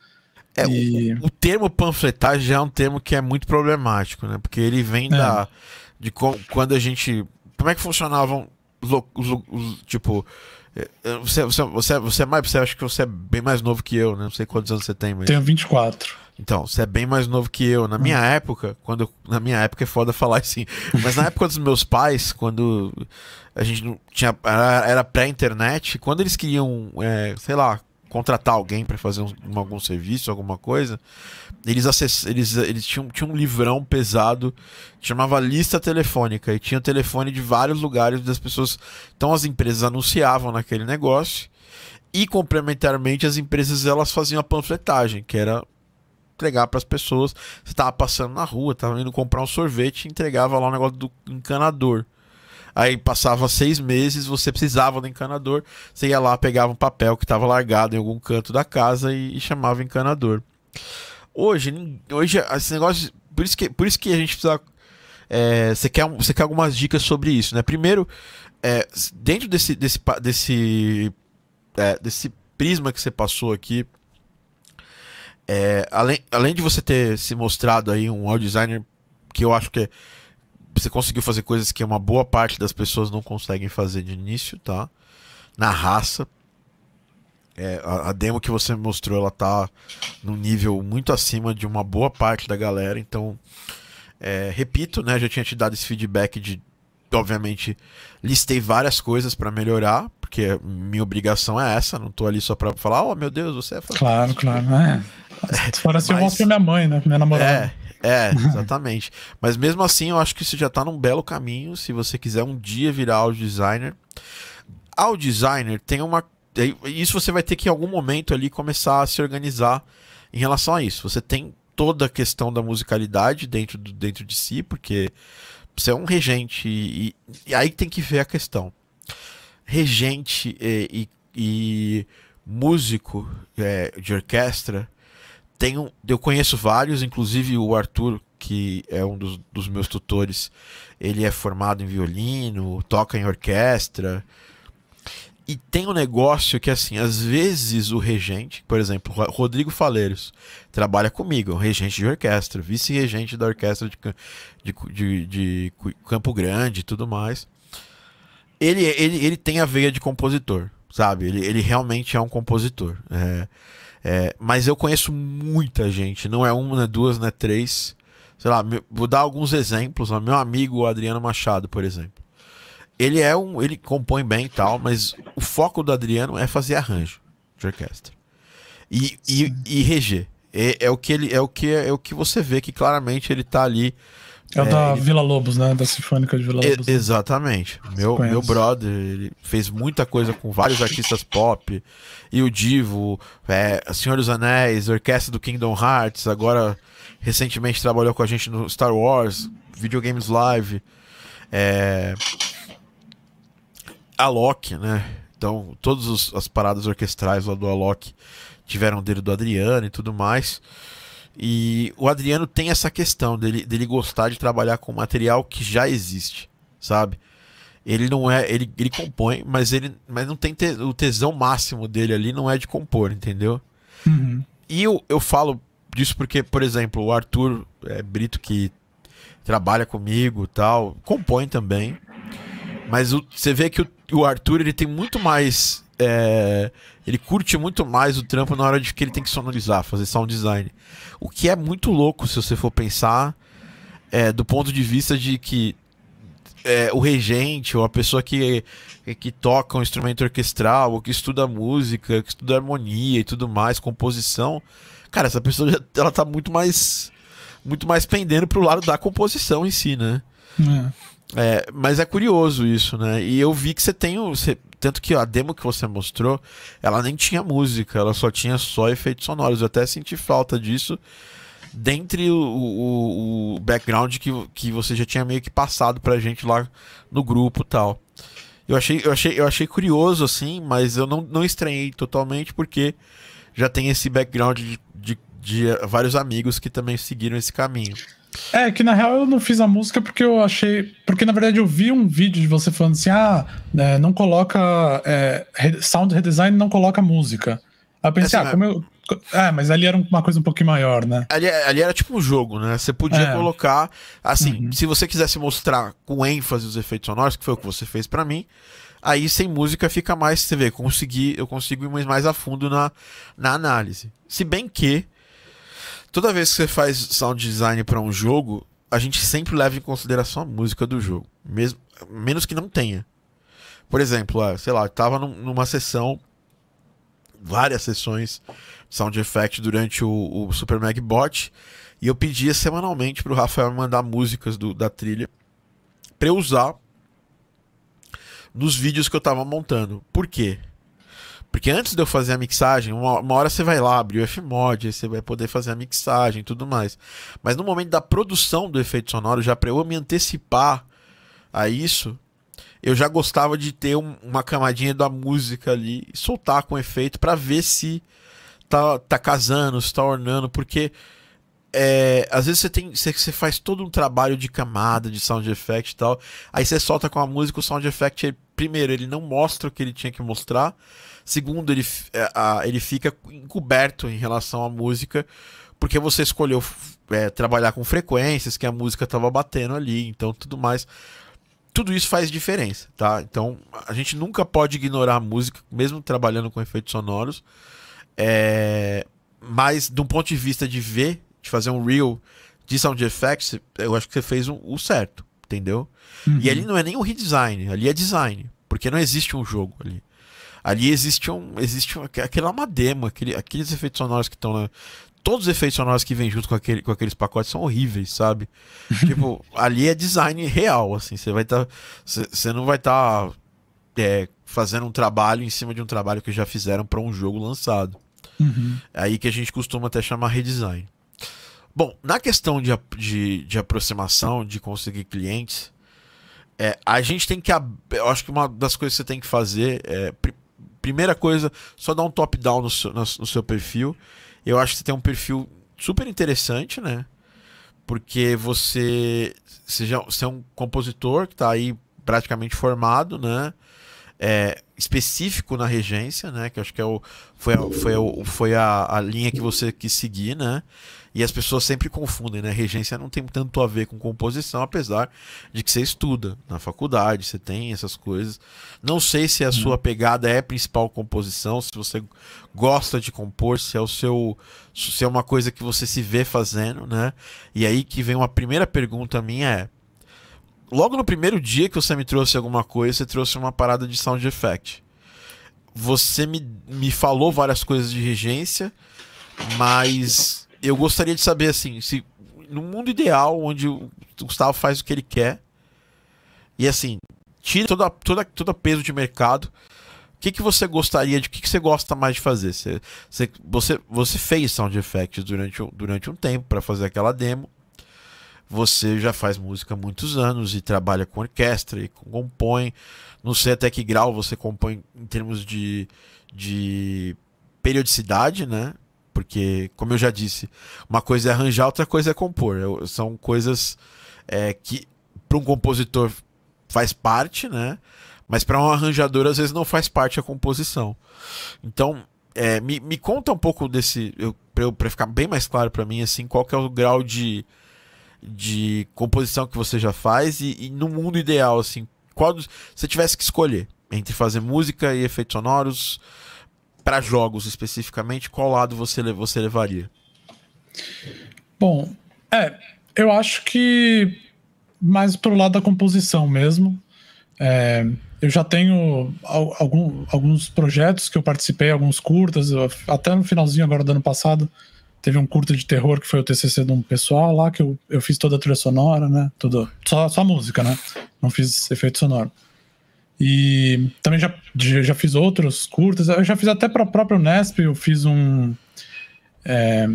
É, e... o, o, termo panfletagem já é um termo que é muito problemático, né? Porque ele vem é. da de co, quando a gente como é que funcionavam os, os, os, tipo é, é, você, você, você, você é mais você acha que você é bem mais novo que eu, né? Não sei quantos anos você tem, mas Tenho 24. Então, você é bem mais novo que eu. Na minha hum. época, quando. Na minha época é foda falar assim. Mas na época dos meus pais, quando a gente não tinha. Era, pré-internet, quando eles queriam, é, sei lá, contratar alguém para fazer um, algum serviço, alguma coisa, eles, acess, eles, eles tinham, tinham um livrão pesado que chamava lista telefônica e tinha telefone de vários lugares das pessoas. Então as empresas anunciavam naquele negócio e complementarmente as empresas elas faziam a panfletagem, que era entregar para as pessoas. Você estava passando na rua, estava indo comprar um sorvete, entregava lá o um negócio do encanador. Aí passava seis meses, você precisava do encanador, você ia lá, pegava um papel que estava largado em algum canto da casa e, e chamava encanador. Hoje, hoje esse negócio, por isso que, por isso que a gente precisa é, você, quer, você quer algumas dicas sobre isso, né? Primeiro, é, dentro desse, desse, desse, é, desse prisma que você passou aqui, é, além, além de você ter se mostrado aí um audio designer que eu acho que você conseguiu fazer coisas que uma boa parte das pessoas não conseguem fazer de início, tá? Na raça. É, a, a, demo que você mostrou, ela tá num nível muito acima de uma boa parte da galera. Então, é, repito, né? Já tinha te dado esse feedback de. Obviamente, listei várias coisas para melhorar, porque minha obrigação é essa, não tô ali só pra falar, oh meu Deus, você é Claro, claro, é. Parece Mas... eu mostro minha mãe, né? Minha namorada. É, é, exatamente. Mas mesmo assim, eu acho que isso já tá num belo caminho. Se você quiser um dia virar audio designer. Audio designer tem uma isso você vai ter que em algum momento ali começar a se organizar em relação a isso. Você tem toda a questão da musicalidade dentro, do, dentro de si, porque você é um regente e, e aí tem que ver a questão. Regente e, e, e músico é, de orquestra, um, eu conheço vários, inclusive o Arthur, que é um dos, dos meus tutores, ele é formado em violino, toca em orquestra, e tem um negócio que, assim, às vezes o regente, por exemplo, Rodrigo Faleiros, trabalha comigo, é regente de orquestra, vice-regente da orquestra de, de, de, de, Campo Grande e tudo mais. Ele, ele, ele tem a veia de compositor, sabe? Ele, ele realmente é um compositor. É, é, mas eu conheço muita gente, não é uma, não é duas, não é três. Sei lá, vou dar alguns exemplos. Meu amigo Adriano Machado, por exemplo ele é um. Ele compõe bem e tal, mas o foco do Adriano é fazer arranjo de orquestra. E, e, e reger. É, é, o que ele é o que é, o que você vê que claramente ele tá ali. É o é, da ele... Vila Lobos, né? Da Sinfônica de Vila Lobos. Né? Exatamente. Meu, meu brother, ele fez muita coisa com vários artistas pop. E o Divo, é, Senhor dos Anéis, Orquestra do Kingdom Hearts. Agora, recentemente trabalhou com a gente no Star Wars, Videogames Live. É, Alok, né? Então, todas as paradas orquestrais lá do Alok tiveram dele do Adriano e tudo mais. E o Adriano tem essa questão dele, dele gostar de trabalhar com material que já existe, sabe? Ele não é. Ele, ele compõe, mas ele mas não tem te, o tesão máximo dele ali, não é de compor, entendeu? Uhum. E eu, eu falo disso porque, por exemplo, o Arthur é, Brito, que trabalha comigo tal, compõe também. Mas o, você vê que o, o Arthur ele tem muito mais. É, ele curte muito mais o trampo na hora de que ele tem que sonorizar, fazer sound design. O que é muito louco se você for pensar é, do ponto de vista de que é, o regente ou a pessoa que, que toca um instrumento orquestral ou que estuda música, que estuda harmonia e tudo mais, composição, cara, essa pessoa já, ela tá muito mais muito mais pendendo pro lado da composição em si, né? É. É, mas é curioso isso, né? E eu vi que você tem. Você, tanto que a demo que você mostrou, ela nem tinha música, ela só tinha só efeitos sonoros. Eu até senti falta disso dentre o, o, o background que, que você já tinha meio que passado pra gente lá no grupo tal. Eu achei, eu, achei, eu achei curioso, assim, mas eu não, não estranhei totalmente porque já tem esse background de, de, de vários amigos que também seguiram esse caminho. É, que na real eu não fiz a música porque eu achei. Porque na verdade eu vi um vídeo de você falando assim: ah, é, não coloca. É, sound redesign não coloca música. Aí eu pensei, assim, ah, como eu. É, mas ali era uma coisa um pouquinho maior, né? Ali, ali era tipo um jogo, né? Você podia é. colocar. Assim, uhum. se você quisesse mostrar com ênfase os efeitos sonoros, que foi o que você fez para mim, aí sem música fica mais. Você vê, consegui, eu consigo ir mais a fundo na, na análise. Se bem que toda vez que você faz sound design para um jogo, a gente sempre leva em consideração a música do jogo, mesmo menos que não tenha. Por exemplo, ah, sei lá, eu tava numa sessão, várias sessões de sound effect durante o, o Super Bot e eu pedia semanalmente para o Rafael mandar músicas do, da trilha para eu usar nos vídeos que eu tava montando. Por quê? Porque antes de eu fazer a mixagem, uma, uma hora você vai lá abrir o Fmod, aí você vai poder fazer a mixagem e tudo mais. Mas no momento da produção do efeito sonoro, já para eu me antecipar a isso, eu já gostava de ter um, uma camadinha da música ali soltar com efeito para ver se tá, tá casando, se tá ornando, porque é, às vezes você tem você, você, faz todo um trabalho de camada, de sound effect e tal, aí você solta com a música, o sound effect, ele, primeiro, ele não mostra o que ele tinha que mostrar, Segundo, ele, é, ele fica encoberto em relação à música, porque você escolheu é, trabalhar com frequências que a música estava batendo ali, então tudo mais. tudo isso faz diferença, tá? Então a gente nunca pode ignorar a música, mesmo trabalhando com efeitos sonoros. É... Mas, de um ponto de vista de ver, de fazer um reel de sound effects, eu acho que você fez um, o certo, entendeu? Uhum. E ali não é nem um redesign, ali é design, porque não existe um jogo ali. Ali existe um. Existe um, aquela uma demo, aquele, aqueles efeitos sonoros que estão lá. Todos os efeitos sonoros que vêm junto com, aquele, com aqueles pacotes são horríveis, sabe? tipo, ali é design real, assim. Você vai estar. Tá, você não vai estar tá, é, fazendo um trabalho em cima de um trabalho que já fizeram para um jogo lançado. Uhum. É aí que a gente costuma até chamar redesign. Bom, na questão de, de, de aproximação, de conseguir clientes, é, a gente tem que. Eu acho que uma das coisas que você tem que fazer é primeira coisa, só dar um top-down no, no, no seu perfil. Eu acho que você tem um perfil super interessante, né? Porque você, você, já, você é um compositor que está aí praticamente formado, né? É, específico na regência, né? Que acho que é o, foi, a, foi, a, foi a, a linha que você quis seguir, né? E as pessoas sempre confundem, né? Regência não tem tanto a ver com composição, apesar de que você estuda na faculdade, você tem essas coisas. Não sei se a sua pegada é principal composição, se você gosta de compor, se é o seu. se é uma coisa que você se vê fazendo, né? E aí que vem uma primeira pergunta minha é. Logo no primeiro dia que você me trouxe alguma coisa, você trouxe uma parada de sound effect. Você me, me falou várias coisas de regência, mas eu gostaria de saber, assim, se no mundo ideal, onde o Gustavo faz o que ele quer, e assim, tira toda, toda, todo peso de mercado, o que, que você gostaria de. O que, que você gosta mais de fazer? Você, você, você, você fez sound effects durante, durante um tempo para fazer aquela demo. Você já faz música há muitos anos e trabalha com orquestra e compõe. Não sei até que grau você compõe em termos de, de periodicidade, né? Porque, como eu já disse, uma coisa é arranjar, outra coisa é compor. Eu, são coisas é, que para um compositor faz parte, né? Mas para um arranjador às vezes não faz parte a composição. Então, é, me, me conta um pouco desse, para ficar bem mais claro para mim, assim, qual que é o grau de, de composição que você já faz e, e no mundo ideal, assim, qual se você tivesse que escolher entre fazer música e efeitos sonoros, para jogos especificamente, qual lado você, você levaria? Bom, é, eu acho que mais pro lado da composição mesmo. É, eu já tenho algum, alguns projetos que eu participei, alguns curtas, até no finalzinho agora do ano passado, teve um curta de terror que foi o TCC de um pessoal lá, que eu, eu fiz toda a trilha sonora, né? Tudo, só, só música, né? Não fiz efeito sonoro. E também já, já fiz outros curtas. Eu já fiz até para a própria Unesp. Eu fiz um. É,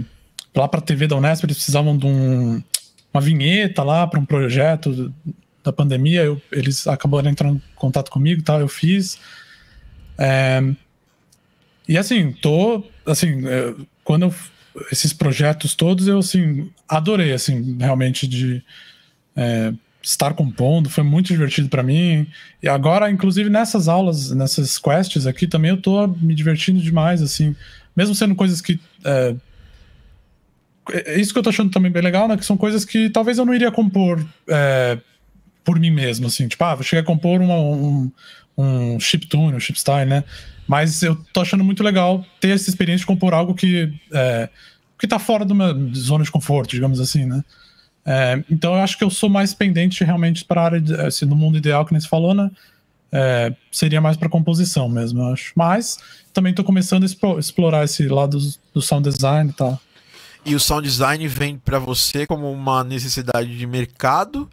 lá para a TV da Unesp, eles precisavam de um, uma vinheta lá para um projeto da pandemia. Eu, eles acabaram entrando em contato comigo tal. Eu fiz. É, e assim, tô. Assim, é, quando eu, esses projetos todos, eu assim, adorei, assim, realmente de. É, estar compondo, foi muito divertido para mim. E agora, inclusive nessas aulas, nessas quests aqui também eu tô me divertindo demais, assim, mesmo sendo coisas que é, é isso que eu tô achando também bem legal, né? Que são coisas que talvez eu não iria compor é, por mim mesmo, assim, tipo, ah, vou chegar a compor uma, um, um chiptune, um chipstyle, né? Mas eu tô achando muito legal ter essa experiência de compor algo que é, que tá fora da minha zona de conforto, digamos assim, né? É, então eu acho que eu sou mais pendente realmente para a área, de, assim, no mundo ideal que nem se falou, né? É, seria mais para composição mesmo, eu acho. Mas também estou começando a explorar esse lado do, sound design e tal. E o sound design vem para você como uma necessidade de mercado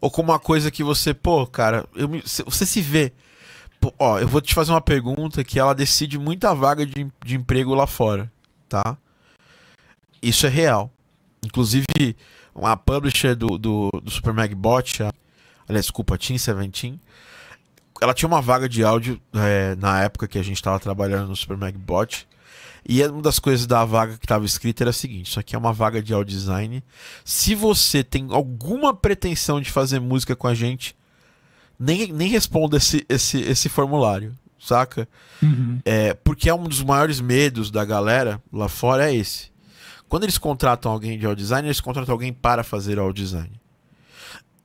ou como uma coisa que você, pô, cara, eu, você se vê. Pô, ó, eu vou te fazer uma pergunta que ela decide muita vaga de, de emprego lá fora, tá? Isso é real. Inclusive, uma publisher do, do, do Super Magbot, a, aliás, desculpa, Team Seventeen, ela tinha uma vaga de áudio é, na época que a gente estava trabalhando no Super Magbot. E uma das coisas da vaga que estava escrita era a seguinte: isso aqui é uma vaga de audio design. Se você tem alguma pretensão de fazer música com a gente, nem, nem responda esse, esse, esse formulário, saca? Uhum. É, porque é um dos maiores medos da galera lá fora é esse. Quando eles contratam alguém de audio design, eles contratam alguém para fazer audio design.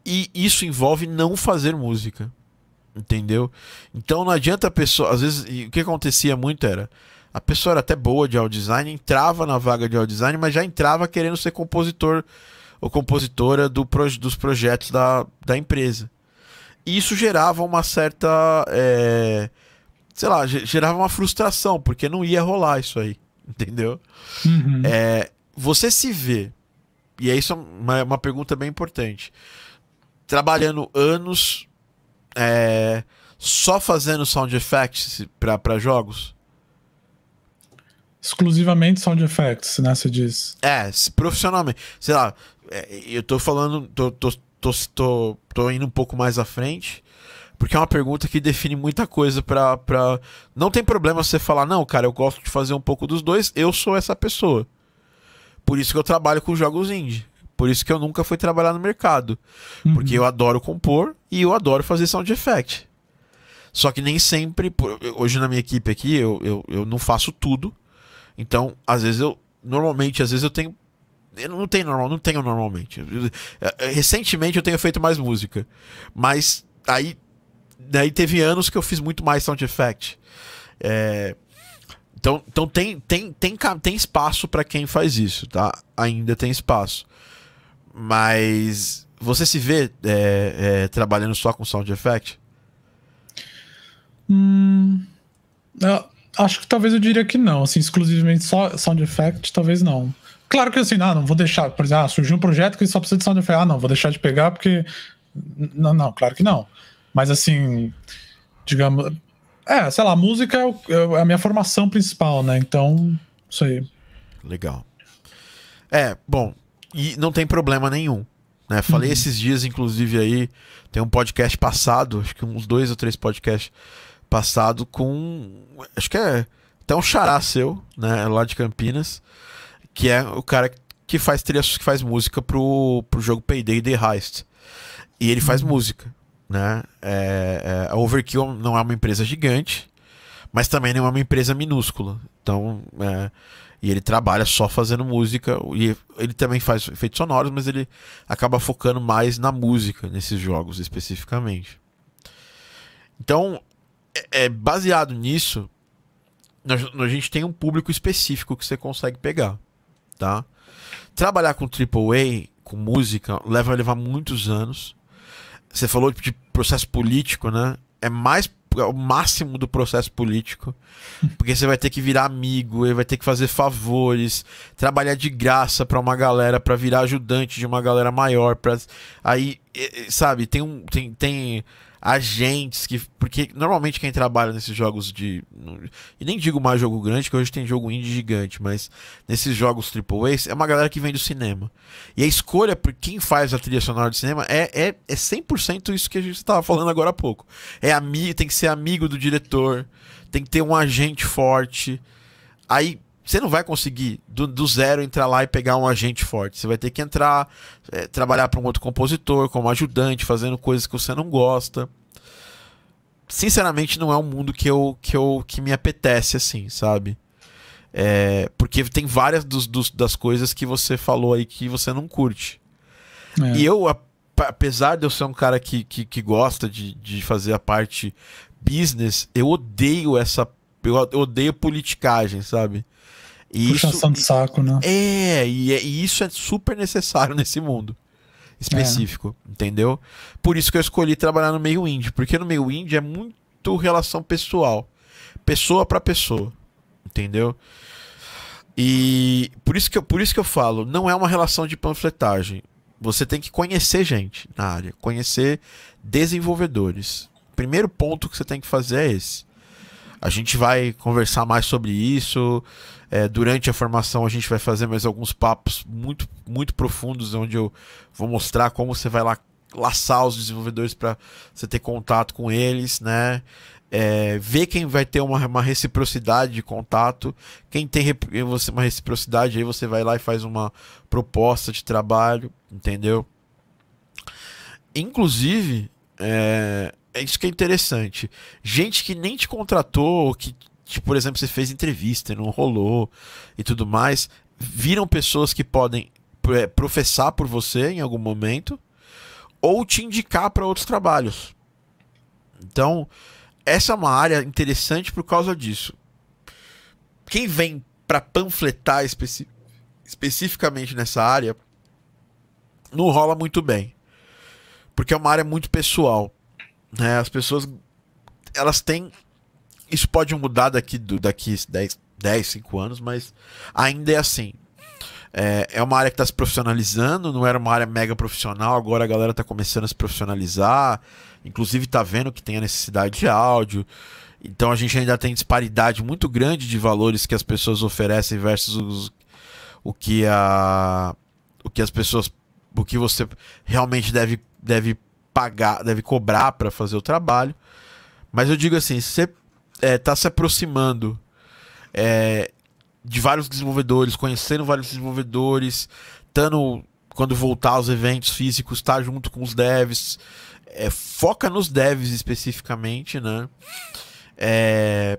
E isso envolve não fazer música. Entendeu? Então não adianta a pessoa. Às vezes, o que acontecia muito era. A pessoa era até boa de audio design, entrava na vaga de audio design, mas já entrava querendo ser compositor ou compositora do, dos projetos da, da empresa. E isso gerava uma certa. É, sei lá, gerava uma frustração, porque não ia rolar isso aí. Entendeu? Uhum. É, você se vê, e é isso uma, uma pergunta bem importante, trabalhando anos é, só fazendo sound effects para jogos? Exclusivamente sound effects, né? Você diz. É, profissionalmente. Sei lá, é, eu tô falando, tô, tô, tô, tô, tô indo um pouco mais à frente, porque é uma pergunta que define muita coisa pra, pra. Não tem problema você falar, não, cara, eu gosto de fazer um pouco dos dois, eu sou essa pessoa. Por isso que eu trabalho com jogos indie. Por isso que eu nunca fui trabalhar no mercado. Uhum. Porque eu adoro compor e eu adoro fazer sound effect. Só que nem sempre, hoje na minha equipe aqui, eu, eu, eu não faço tudo. Então, às vezes eu. Normalmente, às vezes eu tenho eu não tenho normal, não tenho normalmente. É, recentemente eu tenho feito mais música. Mas aí, daí teve anos que eu fiz muito mais sound effect. É, então, então tem, tem, tem, tem espaço para quem faz isso, tá? Ainda tem espaço. Mas você se vê é, é, trabalhando só com sound effect? Hum, acho que talvez eu diria que não. Assim, exclusivamente só sound effect, talvez não. Claro que assim, ah, não vou deixar, por exemplo, ah, surgiu um projeto que só precisa de sound effect. Ah, não, vou deixar de pegar porque. Não, não, claro que não. Mas assim, digamos. É, sei lá, música é, o, é a minha formação principal, né? Então, isso aí. Legal. É, bom, e não tem problema nenhum. Né? Falei uhum. esses dias, inclusive, aí, tem um podcast passado, acho que uns dois ou três podcasts passado com. Acho que é até um xará seu, né? Lá de Campinas que é o cara que faz trilha, que faz música pro, pro jogo Payday The Heist. E ele faz uhum. música, né? É, é, a Overkill não é uma empresa gigante, mas também não é uma empresa minúscula. Então, é, e ele trabalha só fazendo música. E ele também faz efeitos sonoros, mas ele acaba focando mais na música nesses jogos especificamente. Então, é, é baseado nisso, a gente tem um público específico que você consegue pegar tá? Trabalhar com AAA, com música, leva a levar muitos anos. Você falou de processo político, né? É mais é o máximo do processo político, porque você vai ter que virar amigo, vai ter que fazer favores, trabalhar de graça para uma galera, para virar ajudante de uma galera maior, para aí, sabe, tem um tem, tem agentes que. Porque normalmente quem trabalha nesses jogos de. E nem digo mais jogo grande, que hoje tem jogo indie gigante, mas nesses jogos AAA é uma galera que vem do cinema. E a escolha por quem faz a trilha sonora de cinema é, é, é 100% isso que a gente estava falando agora há pouco. É amigo, tem que ser amigo do diretor, tem que ter um agente forte. Aí você não vai conseguir do, do, zero entrar lá e pegar um agente forte. Você vai ter que entrar, é, trabalhar para um outro compositor, como ajudante, fazendo coisas que você não gosta. Sinceramente, não é um mundo que eu que, eu, que me apetece assim, sabe? É, porque tem várias dos, dos, das coisas que você falou aí que você não curte. É. E eu, apesar de eu ser um cara que, que, que gosta de, de fazer a parte business, eu odeio essa. Eu odeio politicagem, sabe? E Puxação isso, de saco, né? É e, é, e isso é super necessário nesse mundo específico, é. entendeu? Por isso que eu escolhi trabalhar no meio indie, porque no meio indie é muito relação pessoal, pessoa para pessoa, entendeu? E por isso que eu, por isso que eu falo, não é uma relação de panfletagem. Você tem que conhecer gente na área, conhecer desenvolvedores. Primeiro ponto que você tem que fazer é esse. A gente vai conversar mais sobre isso. É, durante a formação a gente vai fazer mais alguns papos muito, muito profundos, onde eu vou mostrar como você vai lá laçar os desenvolvedores para você ter contato com eles, né? É, ver quem vai ter uma, uma reciprocidade de contato. Quem tem você uma reciprocidade, aí você vai lá e faz uma proposta de trabalho, entendeu? Inclusive, é, é isso que é interessante. Gente que nem te contratou, que, que, por exemplo, você fez entrevista e não rolou e tudo mais, viram pessoas que podem é, professar por você em algum momento, ou te indicar para outros trabalhos. Então, essa é uma área interessante por causa disso. Quem vem para panfletar especi especificamente nessa área não rola muito bem. Porque é uma área muito pessoal. Né? As pessoas elas têm. Isso pode mudar daqui, daqui 10, 10, 5 anos, mas ainda é assim. É, é uma área que está se profissionalizando, não era uma área mega profissional, agora a galera está começando a se profissionalizar, inclusive está vendo que tem a necessidade de áudio. Então a gente ainda tem disparidade muito grande de valores que as pessoas oferecem versus os, o que a o que as pessoas o que você realmente deve deve pagar, deve cobrar para fazer o trabalho. Mas eu digo assim, você é, tá se aproximando é, de vários desenvolvedores, conhecendo vários desenvolvedores, estando quando voltar aos eventos físicos, tá junto com os devs, é, foca nos devs especificamente, né? É,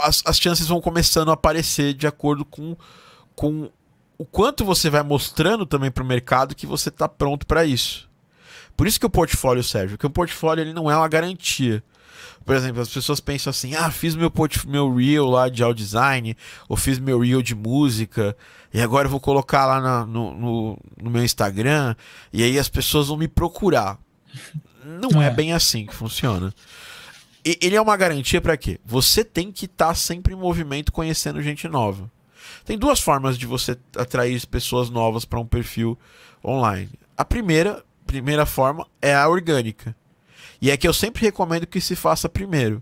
as, as chances vão começando a aparecer de acordo com, com o quanto você vai mostrando também para o mercado que você está pronto para isso. Por isso que o portfólio serve, porque o portfólio ele não é uma garantia. Por exemplo, as pessoas pensam assim: ah, fiz meu, meu reel lá de audio design, ou fiz meu reel de música, e agora eu vou colocar lá na, no, no, no, meu Instagram, e aí as pessoas vão me procurar. Não é, é bem assim que funciona. E, ele é uma garantia para quê? Você tem que estar tá sempre em movimento conhecendo gente nova. Tem duas formas de você atrair pessoas novas para um perfil online. A primeira, primeira forma é a orgânica. E é que eu sempre recomendo que se faça primeiro,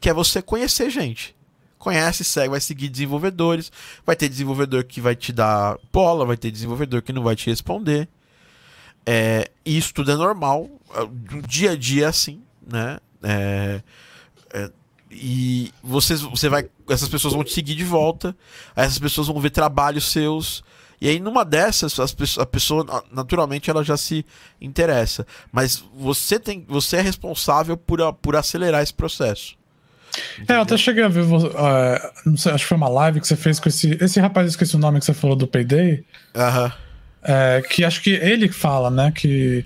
que é você conhecer gente. Conhece, segue, vai seguir desenvolvedores, vai ter desenvolvedor que vai te dar bola, vai ter desenvolvedor que não vai te responder. É, isso tudo é normal, do dia a dia é assim, né? É, é, e vocês, você vai, essas pessoas vão te seguir de volta, essas pessoas vão ver trabalhos seus, e aí, numa dessas, a pessoa, naturalmente, ela já se interessa. Mas você, tem, você é responsável por, por acelerar esse processo. Entendeu? É, eu até cheguei a ver, uh, sei, acho que foi uma live que você fez com esse, esse rapaz, esqueci o nome que você falou do Payday. Aham. Uh -huh. é, que acho que ele fala, né, que,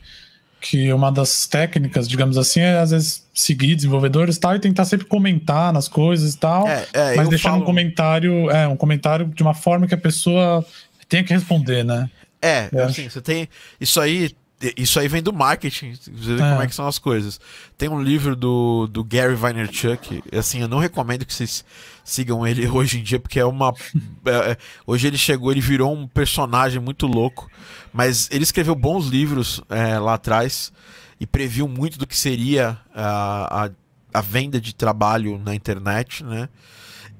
que uma das técnicas, digamos assim, é às vezes seguir desenvolvedores e tal, e tentar sempre comentar nas coisas e tal, é, é, mas deixar falo... um comentário, é, um comentário de uma forma que a pessoa tem que responder, né? É, assim, você tem. Isso aí. Isso aí vem do marketing, você vê é. como é que são as coisas. Tem um livro do, do Gary Vaynerchuk, assim, eu não recomendo que vocês sigam ele hoje em dia, porque é uma. É, é, hoje ele chegou, ele virou um personagem muito louco, mas ele escreveu bons livros é, lá atrás e previu muito do que seria a, a, a venda de trabalho na internet, né?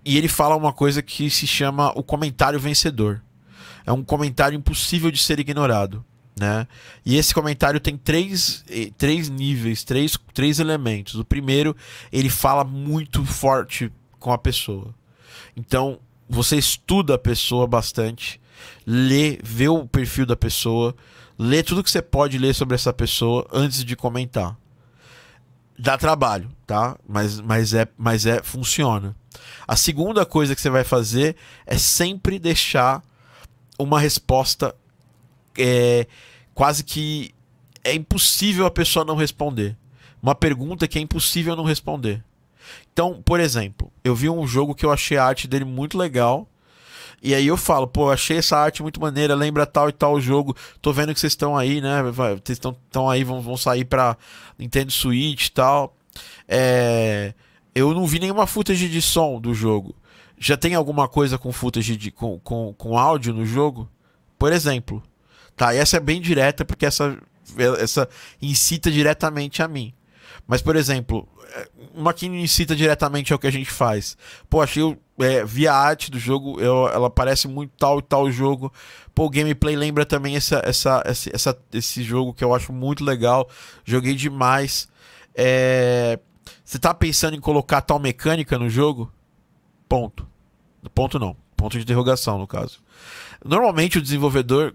E ele fala uma coisa que se chama o comentário vencedor é um comentário impossível de ser ignorado. Né? E esse comentário tem três, eh, três níveis, três, três elementos. O primeiro, ele fala muito forte com a pessoa. Então, você estuda a pessoa bastante, lê, vê o perfil da pessoa, lê tudo que você pode ler sobre essa pessoa antes de comentar. Dá trabalho, tá? Mas, mas, é, mas é funciona. A segunda coisa que você vai fazer é sempre deixar uma resposta é, quase que é impossível a pessoa não responder. Uma pergunta que é impossível não responder. Então, por exemplo, eu vi um jogo que eu achei a arte dele muito legal. E aí eu falo, pô, achei essa arte muito maneira, lembra tal e tal jogo. Tô vendo que vocês estão aí, né? Vocês estão aí, vão, vão sair pra Nintendo Switch e tal. É, eu não vi nenhuma footage de som do jogo. Já tem alguma coisa com footage de, com, com, com áudio no jogo? Por exemplo. Tá, essa é bem direta porque essa, essa incita diretamente a mim. Mas, por exemplo, é, uma que incita diretamente ao que a gente faz. Pô, achei. É, vi a arte do jogo, eu, ela parece muito tal e tal jogo. Pô, o gameplay lembra também essa, essa, essa, essa, esse jogo que eu acho muito legal. Joguei demais. É, você tá pensando em colocar tal mecânica no jogo? Ponto. Ponto não. Ponto de interrogação, no caso. Normalmente o desenvolvedor.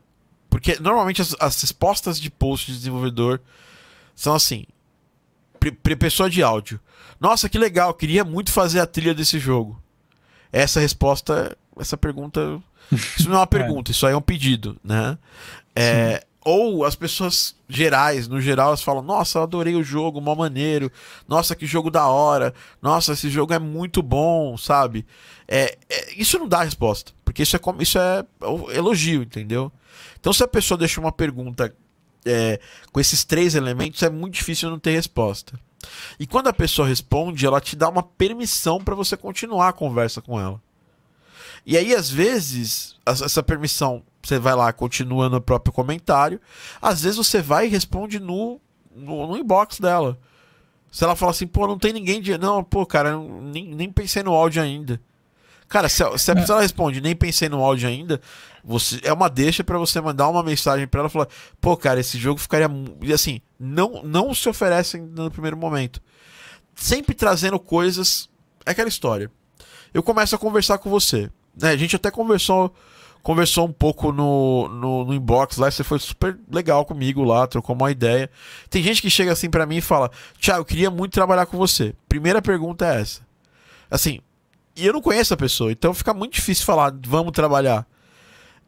Porque normalmente as, as respostas de post de desenvolvedor são assim. Pessoa de áudio. Nossa, que legal, queria muito fazer a trilha desse jogo. Essa resposta, essa pergunta. Isso não é uma pergunta, é. isso aí é um pedido, né? É, ou as pessoas gerais, no geral, elas falam: Nossa, adorei o jogo, mó maneiro. Nossa, que jogo da hora. Nossa, esse jogo é muito bom, sabe? É, é isso não dá resposta, porque isso é, isso é elogio, entendeu? Então, se a pessoa deixa uma pergunta é, com esses três elementos, é muito difícil não ter resposta. E quando a pessoa responde, ela te dá uma permissão para você continuar a conversa com ela. E aí, às vezes, essa permissão, você vai lá, continua no próprio comentário. Às vezes você vai e responde no, no, no inbox dela. Se ela fala assim, pô, não tem ninguém de. Não, pô, cara, nem, nem pensei no áudio ainda. Cara, se, se a pessoa é. responde, nem pensei no áudio ainda, você é uma deixa para você mandar uma mensagem para ela e falar, pô, cara, esse jogo ficaria. E assim, não, não se oferecem no primeiro momento. Sempre trazendo coisas. É aquela história. Eu começo a conversar com você. Né? A gente até conversou conversou um pouco no, no, no, inbox lá, você foi super legal comigo lá, trocou uma ideia. Tem gente que chega assim para mim e fala: Tiago, eu queria muito trabalhar com você. Primeira pergunta é essa. Assim, e eu não conheço a pessoa, então fica muito difícil falar, vamos trabalhar.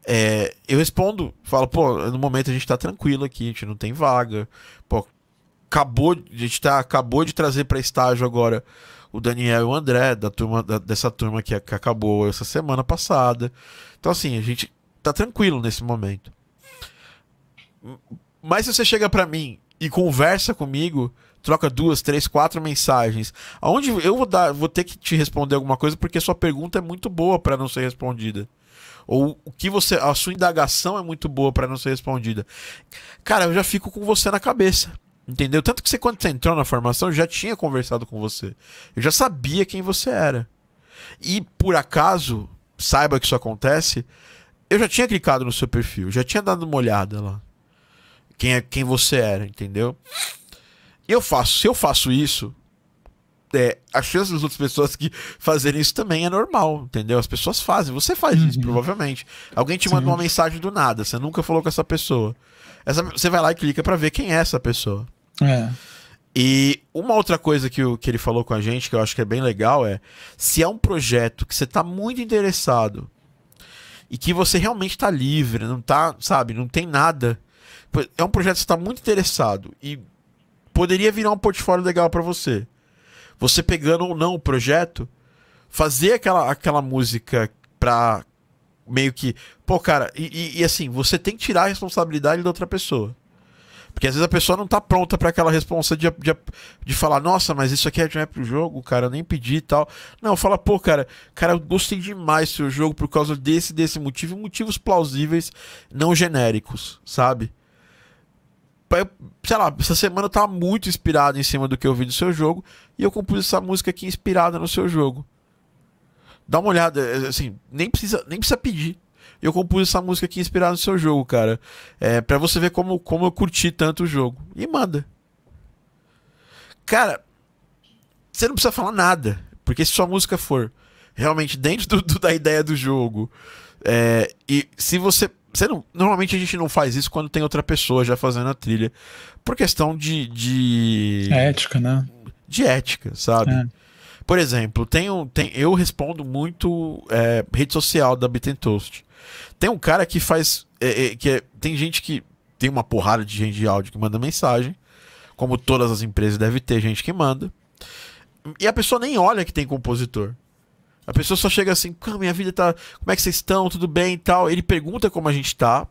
É, eu respondo, falo, pô, no momento a gente tá tranquilo aqui, a gente não tem vaga. Pô, acabou, a gente tá, acabou de trazer para estágio agora o Daniel e o André, da turma, da, dessa turma que, que acabou essa semana passada. Então, assim, a gente tá tranquilo nesse momento. Mas se você chega para mim e conversa comigo, troca duas, três, quatro mensagens, aonde eu vou dar, vou ter que te responder alguma coisa porque sua pergunta é muito boa para não ser respondida. Ou o que você, a sua indagação é muito boa para não ser respondida. Cara, eu já fico com você na cabeça. Entendeu? Tanto que você, quando você entrou na formação, eu já tinha conversado com você. Eu já sabia quem você era. E por acaso, saiba que isso acontece, eu já tinha clicado no seu perfil, já tinha dado uma olhada lá. Quem é quem você era, entendeu? E eu faço, se eu faço isso, é, a chance das outras pessoas que fazerem isso também é normal, entendeu? As pessoas fazem, você faz uhum. isso, provavelmente. Alguém te Sim. manda uma mensagem do nada, você nunca falou com essa pessoa. Essa, você vai lá e clica para ver quem é essa pessoa. É. E uma outra coisa que, que ele falou com a gente, que eu acho que é bem legal, é se é um projeto que você está muito interessado e que você realmente está livre, não tá, sabe, não tem nada. É um projeto que você está muito interessado e poderia virar um portfólio legal para você. Você pegando ou não o projeto, fazer aquela, aquela música pra meio que. Pô, cara, e, e, e assim, você tem que tirar a responsabilidade da outra pessoa. Porque às vezes a pessoa não tá pronta para aquela responsa de, de, de, falar, nossa, mas isso aqui é pro jogo, cara, eu nem pedi e tal. Não, fala, pô, cara, cara, eu gostei demais do seu jogo por causa desse desse motivo, motivos plausíveis, não genéricos, sabe? Sei lá, essa semana eu tava muito inspirado em cima do que eu vi do seu jogo e eu compus essa música aqui inspirada no seu jogo. Dá uma olhada, é, assim, nem precisa, nem precisa pedir eu compus essa música aqui inspirada no seu jogo, cara. É, para você ver como, como eu curti tanto o jogo. E manda. Cara, você não precisa falar nada. Porque se sua música for realmente dentro do, do, da ideia do jogo, é, e se você. Você não, normalmente a gente não faz isso quando tem outra pessoa já fazendo a trilha. Por questão de. de é ética, né? De ética, sabe? É. Por exemplo, tem, tem, eu respondo muito é, rede social da Bitten Toast. Tem um cara que faz. É, é, que é, tem gente que. Tem uma porrada de gente de áudio que manda mensagem. Como todas as empresas deve ter gente que manda. E a pessoa nem olha que tem compositor. A pessoa só chega assim, minha vida tá. Como é que vocês estão? Tudo bem e tal. Ele pergunta como a gente tá.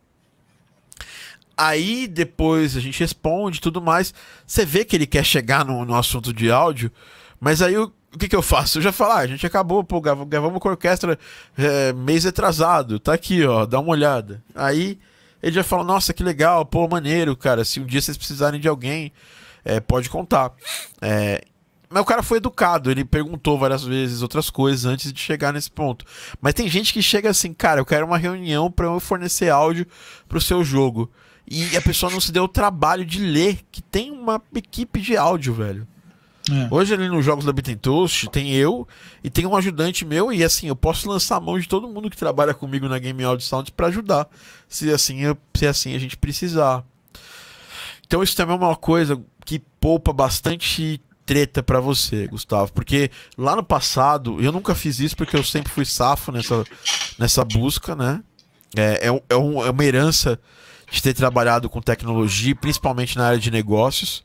Aí depois a gente responde tudo mais. Você vê que ele quer chegar no, no assunto de áudio, mas aí o, o que, que eu faço? Eu já falo, ah, a gente acabou, pô, gravamos com a orquestra é, mês atrasado, tá aqui, ó, dá uma olhada. Aí ele já fala, nossa, que legal, pô, maneiro, cara, se um dia vocês precisarem de alguém, é, pode contar. É, mas o cara foi educado, ele perguntou várias vezes outras coisas antes de chegar nesse ponto. Mas tem gente que chega assim, cara, eu quero uma reunião para eu fornecer áudio pro seu jogo. E a pessoa não se deu o trabalho de ler que tem uma equipe de áudio, velho. É. Hoje ali nos jogos da Beaten Toast tem eu e tem um ajudante meu e assim, eu posso lançar a mão de todo mundo que trabalha comigo na Game Audio Sound para ajudar, se assim, eu, se assim a gente precisar. Então isso também é uma coisa que poupa bastante treta para você, Gustavo, porque lá no passado, eu nunca fiz isso porque eu sempre fui safo nessa, nessa busca, né? É, é, é, um, é uma herança de ter trabalhado com tecnologia, principalmente na área de negócios.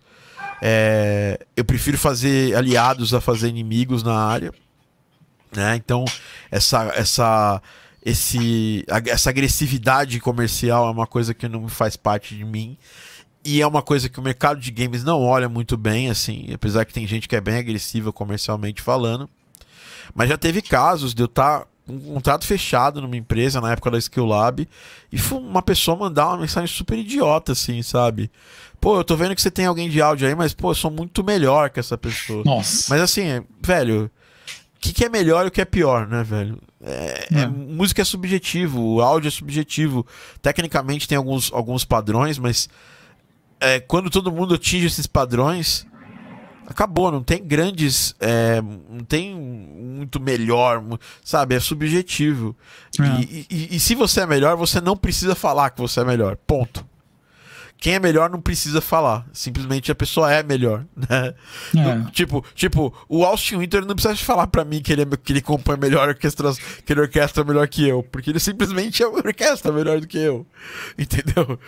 É, eu prefiro fazer aliados a fazer inimigos na área. Né? Então, essa, essa, esse, essa agressividade comercial é uma coisa que não faz parte de mim. E é uma coisa que o mercado de games não olha muito bem, assim, apesar que tem gente que é bem agressiva comercialmente falando. Mas já teve casos de eu estar tá um contrato fechado numa empresa na época da Skill Lab e foi uma pessoa mandar uma mensagem super idiota, assim, sabe? Pô, eu tô vendo que você tem alguém de áudio aí, mas, pô, eu sou muito melhor que essa pessoa. Nossa. Mas assim, velho, o que, que é melhor e o que é pior, né, velho? É, é. É, música é subjetivo, o áudio é subjetivo. Tecnicamente tem alguns, alguns padrões, mas é, quando todo mundo atinge esses padrões, acabou, não tem grandes. É, não tem muito melhor, sabe? É subjetivo. É. E, e, e, se você é melhor, você não precisa falar que você é melhor. Ponto. Quem é melhor não precisa falar. Simplesmente a pessoa é melhor. Né? É. Tipo, tipo, o Austin Winter não precisa falar para mim que ele, é, que ele compõe melhor orquestras, que ele orquestra melhor que eu. Porque ele simplesmente é uma orquestra melhor do que eu. Entendeu?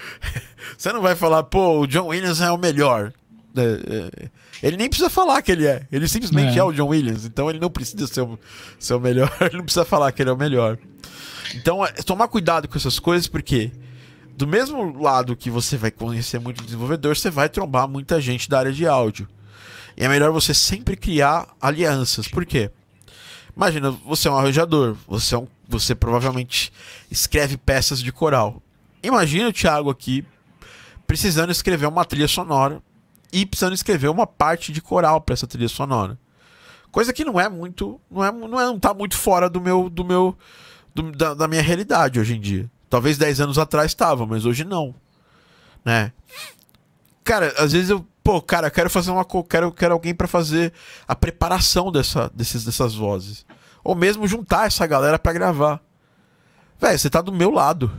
Você não vai falar, pô, o John Williams é o melhor. É, é, ele nem precisa falar que ele é. Ele simplesmente é, é o John Williams. Então ele não precisa ser o, ser o melhor. Ele não precisa falar que ele é o melhor. Então, é, tomar cuidado com essas coisas, porque do mesmo lado que você vai conhecer muito desenvolvedor, você vai trombar muita gente da área de áudio. E é melhor você sempre criar alianças. Por quê? Imagina, você é um arranjador, você, é um, você provavelmente escreve peças de coral. Imagina o Thiago aqui precisando escrever uma trilha sonora e precisando escrever uma parte de coral para essa trilha sonora. Coisa que não é muito, não é, não é, não tá muito fora do meu, do meu, do, da, da minha realidade hoje em dia. Talvez 10 anos atrás estava, mas hoje não. Né? Cara, às vezes eu, pô, cara, quero fazer uma quero quero alguém para fazer a preparação dessa desses dessas vozes. Ou mesmo juntar essa galera para gravar. Velho, você tá do meu lado.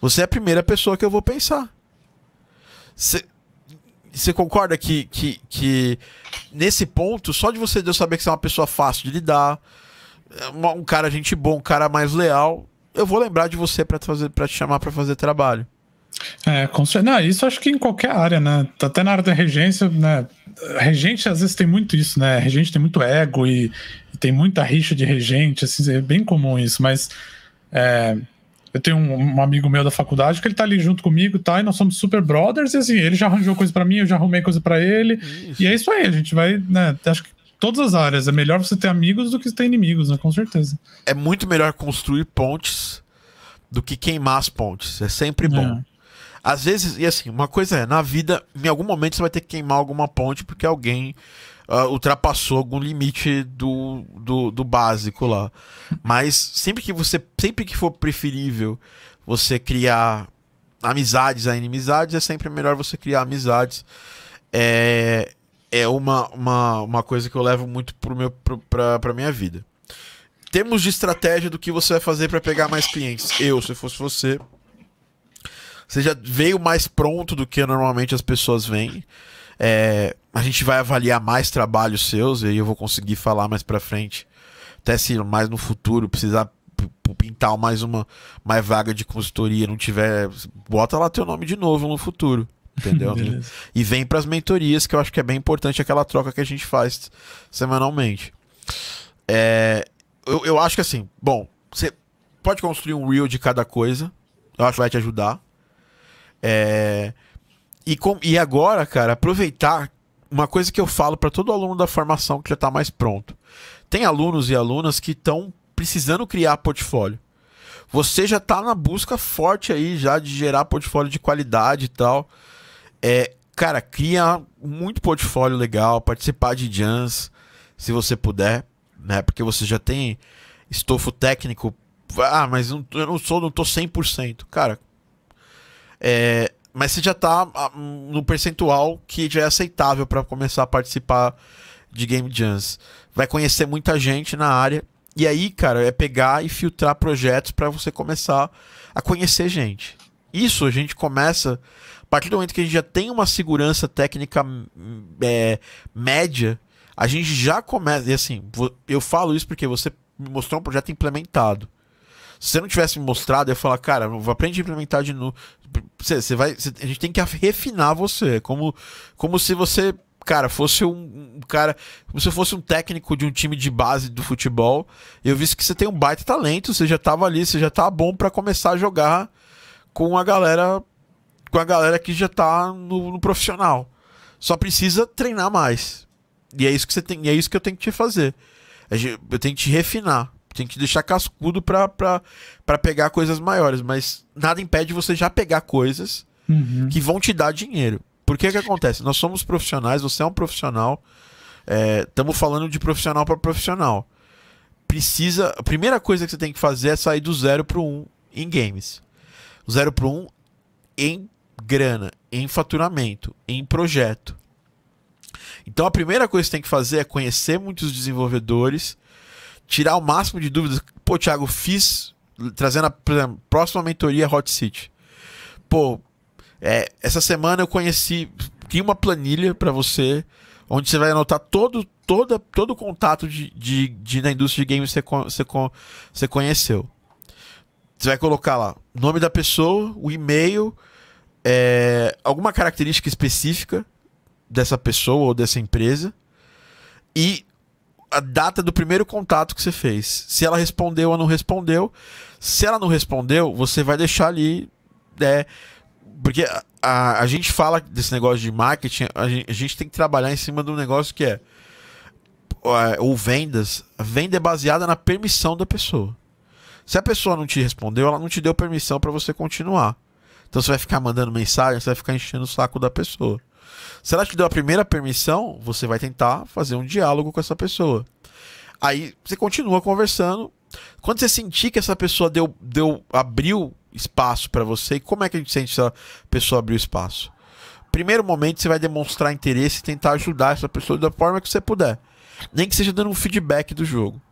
Você é a primeira pessoa que eu vou pensar. Você concorda que, que, que nesse ponto, só de você saber que você é uma pessoa fácil de lidar, um cara gente bom, um cara mais leal, eu vou lembrar de você para te chamar para fazer trabalho. É, com certeza. Isso acho que em qualquer área, né? Até na área da regência, né? Regente às vezes tem muito isso, né? Regente tem muito ego e, e tem muita rixa de regente, assim, é bem comum isso, mas é, eu tenho um, um, amigo meu da faculdade que ele tá ali junto comigo, tá? E nós somos super brothers, e assim, ele já arranjou coisa para mim, eu já arrumei coisa para ele. Isso. E é isso aí, a gente vai, né? Acho que todas as áreas. É melhor você ter amigos do que ter inimigos, né? Com certeza. É muito melhor construir pontes do que queimar as pontes. É sempre bom. É. Às vezes, e assim, uma coisa é, na vida, em algum momento você vai ter que queimar alguma ponte porque alguém uh, ultrapassou algum limite do, do, do, básico lá. Mas sempre que você, sempre que for preferível você criar amizades a inimizades, é sempre melhor você criar amizades. É, é uma, uma, uma coisa que eu levo muito pro meu, pro, pra, pra minha vida. Temos de estratégia do que você vai fazer para pegar mais clientes. Eu, se fosse você, você já veio mais pronto do que normalmente as pessoas vêm. É, a gente vai avaliar mais trabalhos seus e aí eu vou conseguir falar mais para frente. Até se mais no futuro precisar pintar mais uma mais vaga de consultoria, não tiver, bota lá teu nome de novo no futuro entendeu? e vem para as mentorias, que eu acho que é bem importante aquela troca que a gente faz semanalmente. É, eu, eu acho que assim, bom, você pode construir um reel de cada coisa, eu acho que vai te ajudar. É, e, com, e agora, cara, aproveitar uma coisa que eu falo para todo aluno da formação que já está mais pronto. Tem alunos e alunas que estão precisando criar portfólio. Você já está na busca forte aí já de gerar portfólio de qualidade e tal. É, cara, cria muito portfólio legal, participar de jams, se você puder, né? Porque você já tem estofo técnico. Ah, mas eu não sou, não tô 100%. Cara, é, mas você já tá ah, no percentual que já é aceitável para começar a participar de game jams. Vai conhecer muita gente na área. E aí, cara, é pegar e filtrar projetos para você começar a conhecer gente. Isso a gente começa a partir do momento que a gente já tem uma segurança técnica é, média, a gente já começa. E assim, eu falo isso porque você me mostrou um projeto implementado. Se você não tivesse me mostrado, eu ia falar, cara, aprende a implementar de novo. Você, você vai, você, a gente tem que refinar você. Como, como se você, cara, fosse um, um, cara. Como se fosse um técnico de um time de base do futebol. Eu vi que você tem um baita talento, você já tava ali, você já tá bom para começar a jogar com a galera. Com a galera que já tá no, no profissional. Só precisa treinar mais. E é isso que você tem, é isso que eu tenho que te fazer. Eu tenho que te refinar. Tem que deixar cascudo pra, pra, pra pegar coisas maiores. Mas nada impede você já pegar coisas uhum. que vão te dar dinheiro. Porque que acontece? Nós somos profissionais, você é um profissional. Estamos é, falando de profissional para profissional. Precisa. A primeira coisa que você tem que fazer é sair do zero pro um em games. Zero pro um em grana, em faturamento, em projeto. Então a primeira coisa que você tem que fazer é conhecer muitos desenvolvedores, tirar o máximo de dúvidas. Pô, Thiago, fiz trazendo a exemplo, próxima mentoria Hot City. Pô, é, essa semana eu conheci, tinha uma planilha para você, onde você vai anotar todo, todo, todo o contato de, de, de na indústria de games você, você, você conheceu. Você vai colocar lá nome da pessoa, o e-mail, é, alguma característica específica dessa pessoa ou dessa empresa e a data do primeiro contato que você fez. Se ela respondeu ou não respondeu. Se ela não respondeu, você vai deixar ali. É, porque a, a, a gente fala desse negócio de marketing, a gente, a gente, tem que trabalhar em cima de um negócio que é. Ou vendas. A venda é baseada na permissão da pessoa. Se a pessoa não te respondeu, ela não te deu permissão para você continuar. Então você vai ficar mandando mensagem, você vai ficar enchendo o saco da pessoa. Se ela te deu a primeira permissão, você vai tentar fazer um diálogo com essa pessoa. Aí você continua conversando. Quando você sentir que essa pessoa deu, deu abriu espaço para você, como é que a gente sente se a pessoa abriu espaço? Primeiro momento você vai demonstrar interesse e tentar ajudar essa pessoa da forma que você puder. Nem que seja dando um feedback do jogo.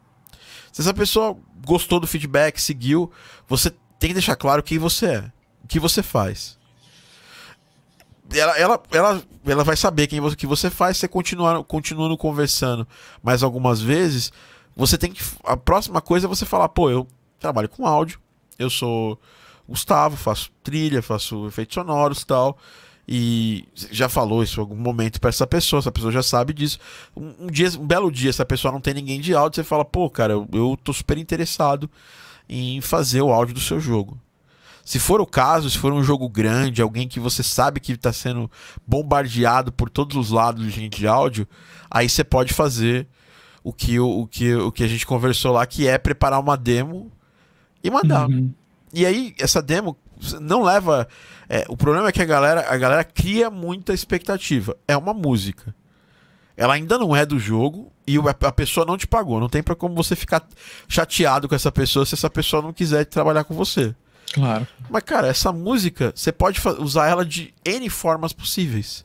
Se essa pessoa gostou do feedback, seguiu, você tem que deixar claro quem você é, o que você faz ela, ela, ela, ela vai saber quem você, que você faz, você continuar, continuando conversando mais algumas vezes, você tem que. A próxima coisa é você falar, pô, eu trabalho com áudio, eu sou Gustavo, faço trilha, faço efeitos sonoros e tal. E já falou isso em algum momento para essa pessoa, essa pessoa já sabe disso. Um, um, dia, um belo dia, essa pessoa não tem ninguém de áudio, você fala, pô, cara, eu, eu tô super interessado em fazer o áudio do seu jogo. Se for o caso, se for um jogo grande, alguém que você sabe que está sendo bombardeado por todos os lados de gente de áudio, aí você pode fazer o que, o, o, que, o que a gente conversou lá, que é preparar uma demo e mandar. Uhum. E aí, essa demo não leva. É, o problema é que a galera, a galera cria muita expectativa. É uma música. Ela ainda não é do jogo e a pessoa não te pagou. Não tem para como você ficar chateado com essa pessoa se essa pessoa não quiser trabalhar com você. Claro. Mas, cara, essa música, você pode usar ela de N formas possíveis.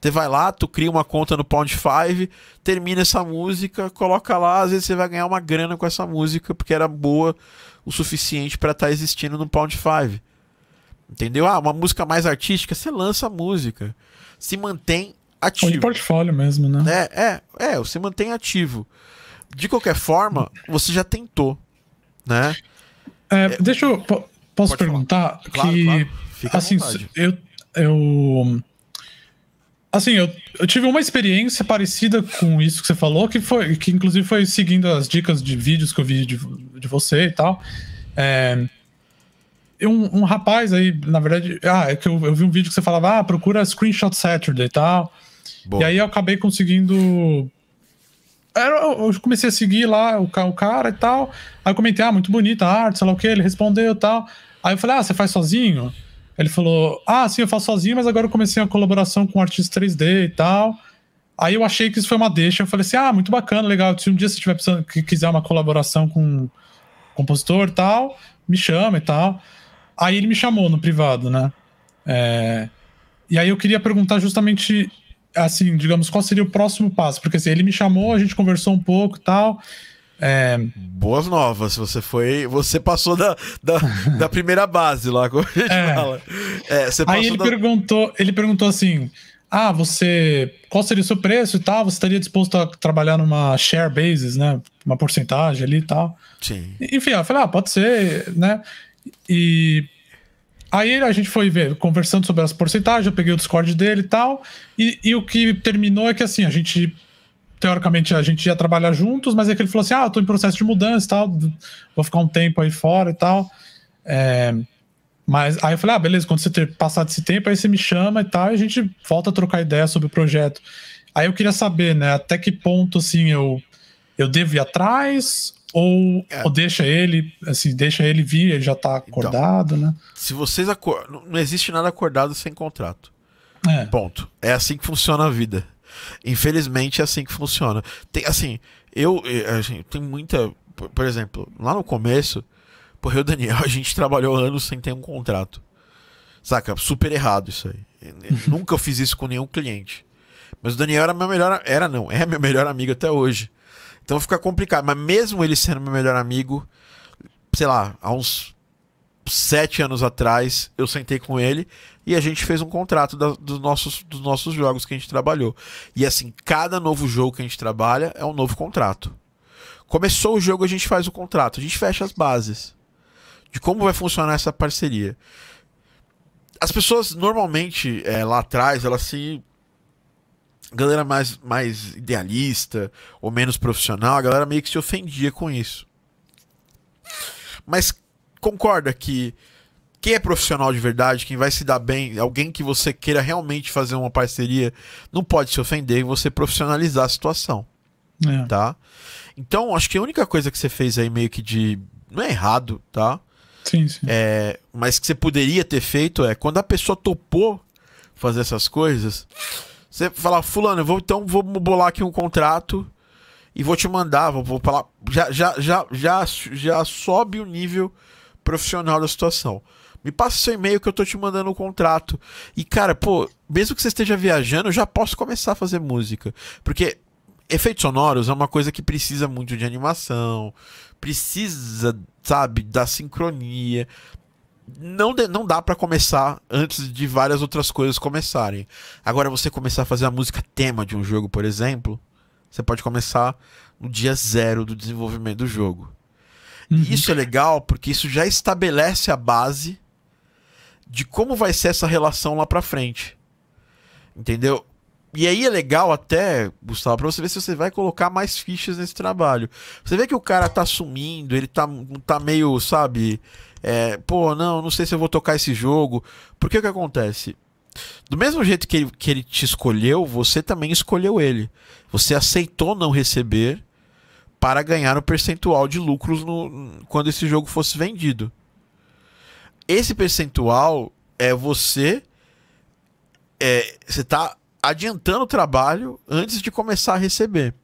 Você vai lá, tu cria uma conta no Pound 5, termina essa música, coloca lá, às vezes você vai ganhar uma grana com essa música, porque era boa o suficiente para estar tá existindo no Pound 5. Entendeu? Ah, uma música mais artística, você lança a música. Se mantém ativo. Ou de portfólio mesmo, né? É, é, é, você mantém ativo. De qualquer forma, você já tentou, né? É, é, deixa eu. Posso Pode perguntar claro, que claro. Fica assim, eu eu assim, eu, eu tive uma experiência parecida com isso que você falou, que foi que inclusive foi seguindo as dicas de vídeos que eu vi de, de você e tal. É, um, um rapaz aí, na verdade, ah, é que eu, eu vi um vídeo que você falava, ah, procura Screenshot Saturday e tal. Boa. E aí eu acabei conseguindo eu comecei a seguir lá o, cara e tal. Aí eu comentei, ah, muito bonita a arte, sei lá o que. Ele respondeu e tal. Aí eu falei, ah, você faz sozinho? Ele falou, ah, sim, eu faço sozinho, mas agora eu comecei a colaboração com um artista 3D e tal. Aí eu achei que isso foi uma deixa. Eu falei assim, ah, muito bacana, legal. Se um dia você tiver precisando, que quiser uma colaboração com um compositor e tal, me chama e tal. Aí ele me chamou no privado, né? É... E aí eu queria perguntar justamente assim, digamos, qual seria o próximo passo? Porque assim, ele me chamou, a gente conversou um pouco e tal. É... Boas novas, você foi. Você passou da, da, da primeira base lá, como a gente é. fala. É, você Aí ele, da... perguntou, ele perguntou assim: ah, você. Qual seria o seu preço e tal? Você estaria disposto a trabalhar numa share basis, né? Uma porcentagem ali e tal. Sim. Enfim, eu falei, ah, pode ser, né? E aí a gente foi ver, conversando sobre as porcentagens, eu peguei o Discord dele e tal. E, e o que terminou é que assim, a gente. Teoricamente a gente ia trabalhar juntos, mas é que ele falou assim: ah, eu tô em processo de mudança e tal, vou ficar um tempo aí fora e tal. É, mas aí eu falei, ah, beleza, quando você ter passado esse tempo, aí você me chama e tal, e a gente volta a trocar ideia sobre o projeto. Aí eu queria saber, né, até que ponto, assim, eu, eu devo ir atrás ou, é. ou deixa ele, assim, deixa ele vir, ele já tá então, acordado, então, né? Se vocês acordam, não existe nada acordado sem contrato. É. Ponto. É assim que funciona a vida. Infelizmente é assim que funciona. Tem, assim, eu, assim, tem muita, por exemplo, lá no começo, Porra, eu e o Daniel, a gente trabalhou anos sem ter um contrato. Saca? Super errado isso aí. Nunca eu fiz isso com nenhum cliente. Mas o Daniel era meu melhor. Era não, é meu melhor amigo até hoje. Então fica complicado. Mas mesmo ele sendo meu melhor amigo, sei lá, há uns sete anos atrás, eu sentei com ele e a gente fez um contrato da, dos, nossos, dos nossos jogos que a gente trabalhou. E assim, cada novo jogo que a gente trabalha é um novo contrato. Começou o jogo, a gente faz o contrato, a gente fecha as bases de como vai funcionar essa parceria. As pessoas normalmente é, lá atrás, elas se. Galera mais, mais idealista ou menos profissional, a galera meio que se ofendia com isso. Mas concorda que quem é profissional de verdade, quem vai se dar bem, alguém que você queira realmente fazer uma parceria, não pode se ofender e você profissionalizar a situação. É. Tá? Então, acho que a única coisa que você fez aí meio que de. Não é errado, tá? Sim, sim. É, mas que você poderia ter feito é quando a pessoa topou fazer essas coisas, você falar, fulano, eu vou então vou bolar aqui um contrato e vou te mandar, vou, vou falar, já, já, já, já, já sobe o nível profissional da situação. Me passa seu e-mail que eu tô te mandando o um contrato. E, cara, pô, mesmo que você esteja viajando, eu já posso começar a fazer música. Porque efeitos sonoros é uma coisa que precisa muito de animação, precisa, sabe, da sincronia. Não, de, não dá para começar antes de várias outras coisas começarem. Agora, você começar a fazer a música tema de um jogo, por exemplo, você pode começar no dia zero do desenvolvimento do jogo. Uhum. E isso é legal porque isso já estabelece a base de como vai ser essa relação lá pra frente. Entendeu? E aí é legal até, Gustavo, pra você ver se você vai colocar mais fichas nesse trabalho. Você vê que o cara tá sumindo, ele tá, tá meio, sabe? É, pô, não, não sei se eu vou tocar esse jogo. Porque o que acontece? Do mesmo jeito que ele, que ele te escolheu, você também escolheu ele. Você aceitou não receber para ganhar um percentual de lucros no, quando esse jogo fosse vendido. Esse percentual é você. É, você tá adiantando o trabalho antes de começar a receber.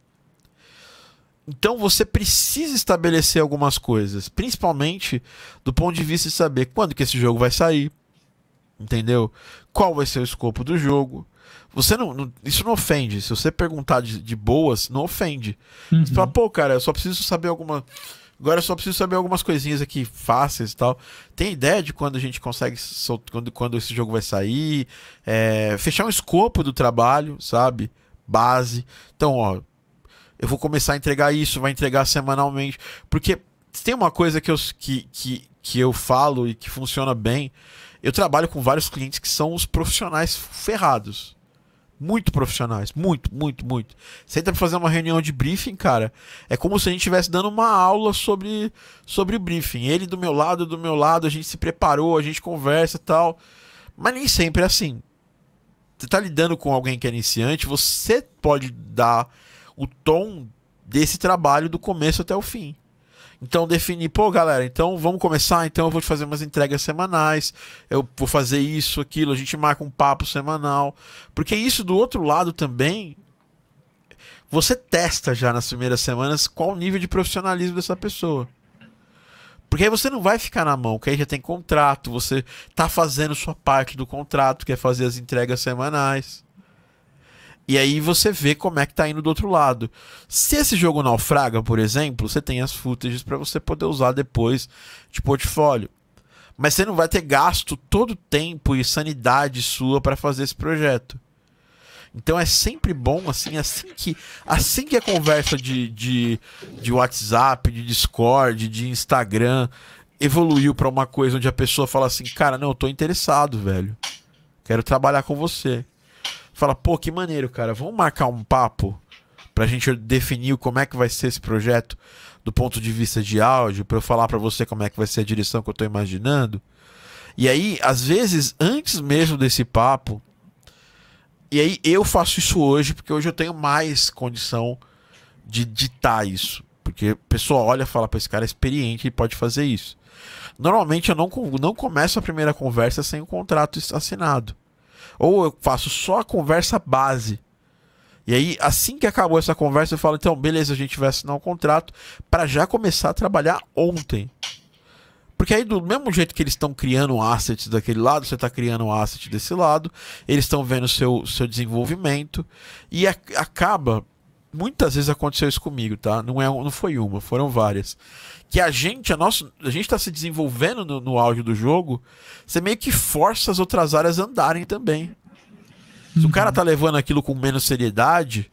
Então você precisa estabelecer algumas coisas, principalmente do ponto de vista de saber quando que esse jogo vai sair, entendeu? Qual vai ser o escopo do jogo. Você não, não isso não ofende. Se você perguntar de, de boas, não ofende. Uhum. Você fala, pô, cara, eu só preciso saber alguma Agora eu só preciso saber algumas coisinhas aqui fáceis e tal. Tem ideia de quando a gente consegue. Quando, quando esse jogo vai sair? É, fechar um escopo do trabalho, sabe? Base. Então, ó. Eu vou começar a entregar isso, vai entregar semanalmente. Porque tem uma coisa que eu, que, que, que eu falo e que funciona bem. Eu trabalho com vários clientes que são os profissionais ferrados. Muito profissionais. Muito, muito, muito. Senta pra fazer uma reunião de briefing, cara. É como se a gente estivesse dando uma aula sobre, sobre briefing. Ele do meu lado, do meu lado, a gente se preparou, a gente conversa e tal. Mas nem sempre é assim. Você tá lidando com alguém que é iniciante, você pode dar o tom desse trabalho do começo até o fim. Então definir, pô, galera, então vamos começar, então eu vou te fazer umas entregas semanais, eu vou fazer isso, aquilo, a gente marca um papo semanal. Porque isso do outro lado também você testa já nas primeiras semanas qual o nível de profissionalismo dessa pessoa. Porque aí você não vai ficar na mão, que aí já tem contrato, você tá fazendo sua parte do contrato, que é fazer as entregas semanais. E aí você vê como é que tá indo do outro lado. Se esse jogo naufraga, por exemplo, você tem as footages para você poder usar depois de portfólio. Mas você não vai ter gasto todo o tempo e sanidade sua para fazer esse projeto. Então é sempre bom, assim, assim que, assim que a conversa de, de, de WhatsApp, de Discord, de Instagram evoluiu para uma coisa onde a pessoa fala assim, cara, não, eu tô interessado, velho. Quero trabalhar com você. Fala, pô, que maneiro, cara. Vamos marcar um papo pra gente definir como é que vai ser esse projeto do ponto de vista de áudio, para eu falar para você como é que vai ser a direção que eu tô imaginando. E aí, às vezes, antes mesmo desse papo, e aí eu faço isso hoje porque hoje eu tenho mais condição de ditar isso. Porque a pessoa olha e fala, para esse cara é experiente, ele pode fazer isso. Normalmente eu não, não começo a primeira conversa sem o um contrato assinado. Ou eu faço só a conversa base. E aí, assim que acabou essa conversa, eu falo, então, beleza, a gente vai assinar um contrato para já começar a trabalhar ontem. Porque aí, do mesmo jeito que eles estão criando assets daquele lado, você está criando um asset desse lado, eles estão vendo seu, seu desenvolvimento e acaba. Muitas vezes aconteceu isso comigo, tá? Não, é, não foi uma, foram várias. Que a gente, a, nossa, a gente está se desenvolvendo no, no áudio do jogo, você meio que força as outras áreas a andarem também. Se o cara tá levando aquilo com menos seriedade,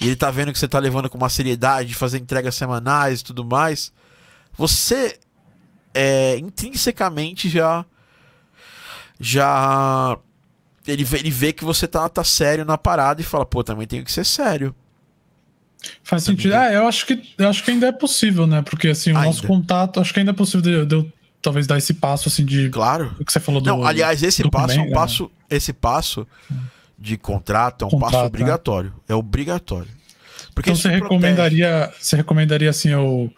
e ele tá vendo que você tá levando com uma seriedade de fazer entregas semanais e tudo mais, você é, intrinsecamente já já ele vê, ele vê que você tá, tá sério na parada e fala, pô, também tenho que ser sério. Faz também sentido. É, eu acho que eu acho que ainda é possível, né? Porque assim, o ainda. nosso contato, acho que ainda é possível de, eu talvez dar esse passo assim de Claro. O que você falou do Não, aliás, esse passo é um passo, né? esse passo de contrato é um contrato, passo né? obrigatório. É obrigatório. Porque então você recomendaria, você recomendaria assim, eu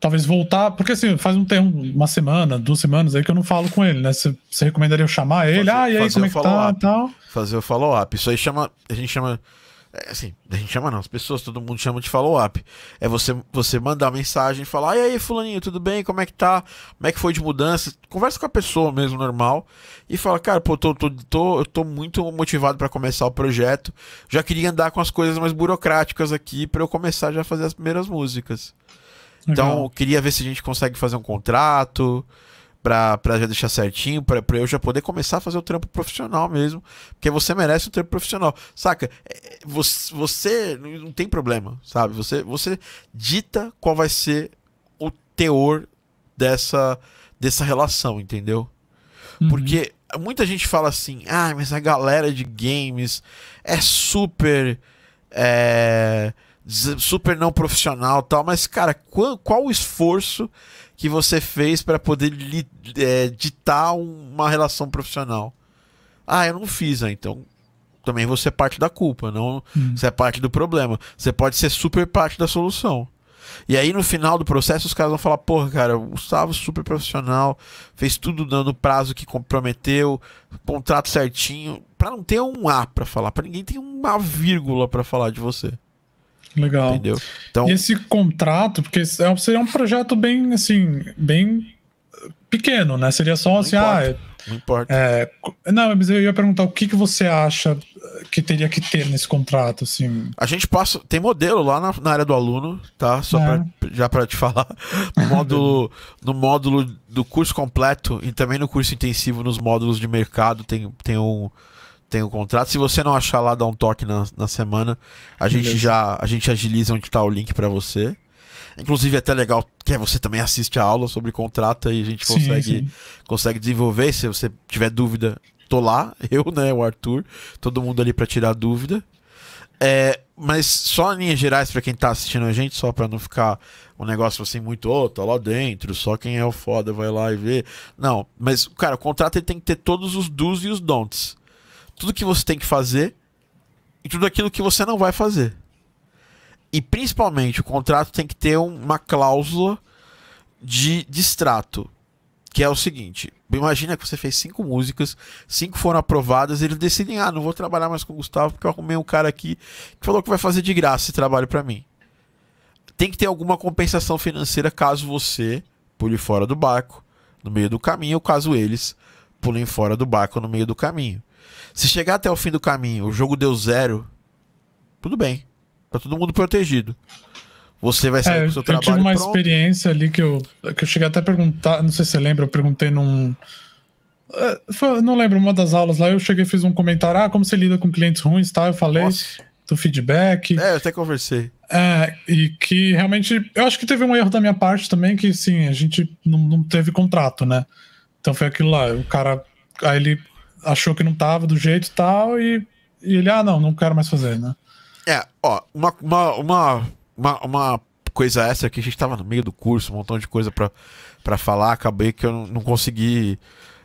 talvez voltar, porque assim, faz um tempo, uma semana, duas semanas aí que eu não falo com ele, né? Você, você recomendaria eu chamar ele? Fazer, ah, e aí, como é que tá? Tal? Fazer o follow-up. Isso aí chama. A gente chama. É, assim, a gente chama não, as pessoas, todo mundo chama de follow-up. É você, você mandar mensagem e falar: e aí, Fulaninho, tudo bem? Como é que tá? Como é que foi de mudança? Conversa com a pessoa mesmo, normal. E fala: cara, pô, tô, tô, tô, eu tô muito motivado para começar o projeto. Já queria andar com as coisas mais burocráticas aqui para eu começar já a fazer as primeiras músicas. Então, queria ver se a gente consegue fazer um contrato pra, pra já deixar certinho, pra, pra eu já poder começar a fazer o trampo profissional mesmo. Porque você merece um trampo profissional. Saca? É, você, você não tem problema, sabe? Você, você dita qual vai ser o teor dessa, dessa relação, entendeu? Uhum. Porque muita gente fala assim, ah, mas a galera de games é super. É super não profissional tal, mas cara, qual, qual o esforço que você fez para poder é, ditar uma relação profissional? Ah, eu não fiz, né? então também você é parte da culpa, não hum. você é parte do problema. Você pode ser super parte da solução. E aí no final do processo os caras vão falar, porra, cara, o Gustavo super profissional, fez tudo dando prazo que comprometeu, contrato certinho, para não ter um A para falar, para ninguém ter uma vírgula para falar de você. Legal. Entendeu? Então, e esse contrato, porque é seria um projeto bem, assim, bem pequeno, né? Seria só assim, importa, ah. Não importa. É, não, mas eu ia perguntar o que, que você acha que teria que ter nesse contrato, assim. A gente passa. Tem modelo lá na, na área do aluno, tá? Só é. pra, já para te falar. No módulo, no módulo do curso completo e também no curso intensivo, nos módulos de mercado, tem, tem um tem o um contrato. Se você não achar lá, dá um toque na, na semana. A gente já a gente agiliza onde está o link para você. Inclusive é até legal que você também assiste a aula sobre contrato e a gente consegue, sim, sim. consegue desenvolver. Se você tiver dúvida, tô lá, eu, né, o Arthur, todo mundo ali para tirar dúvida. É, mas só em linhas gerais para quem tá assistindo a gente, só para não ficar um negócio assim muito, ô, oh, tá lá dentro, só quem é o foda vai lá e vê. Não, mas, cara, o contrato ele tem que ter todos os do's e os don'ts tudo que você tem que fazer e tudo aquilo que você não vai fazer. E principalmente o contrato tem que ter uma cláusula de distrato, que é o seguinte: imagina que você fez cinco músicas, cinco foram aprovadas, eles decidem, ah, não vou trabalhar mais com o Gustavo porque eu arrumei um cara aqui que falou que vai fazer de graça esse trabalho para mim. Tem que ter alguma compensação financeira caso você pule fora do barco no meio do caminho, ou caso eles pulem fora do barco no meio do caminho. Se chegar até o fim do caminho, o jogo deu zero, tudo bem. Tá todo mundo protegido. Você vai sair é, com o seu eu trabalho. Eu tive uma pronto. experiência ali que eu, que eu cheguei até a perguntar, não sei se você lembra, eu perguntei num, É, foi, não lembro, uma das aulas lá eu cheguei e fiz um comentário, ah, como você lida com clientes ruins, tá? Eu falei Nossa. do feedback. É, eu até conversei. É, e que realmente, eu acho que teve um erro da minha parte também, que sim, a gente não, não teve contrato, né? Então foi aquilo lá, o cara, aí ele achou que não tava do jeito tal, e, e ele, ah, não, não quero mais fazer, né? É, ó, uma, uma, uma, uma, uma coisa extra que a gente tava no meio do curso, um montão de coisa para falar, acabei que eu não, não consegui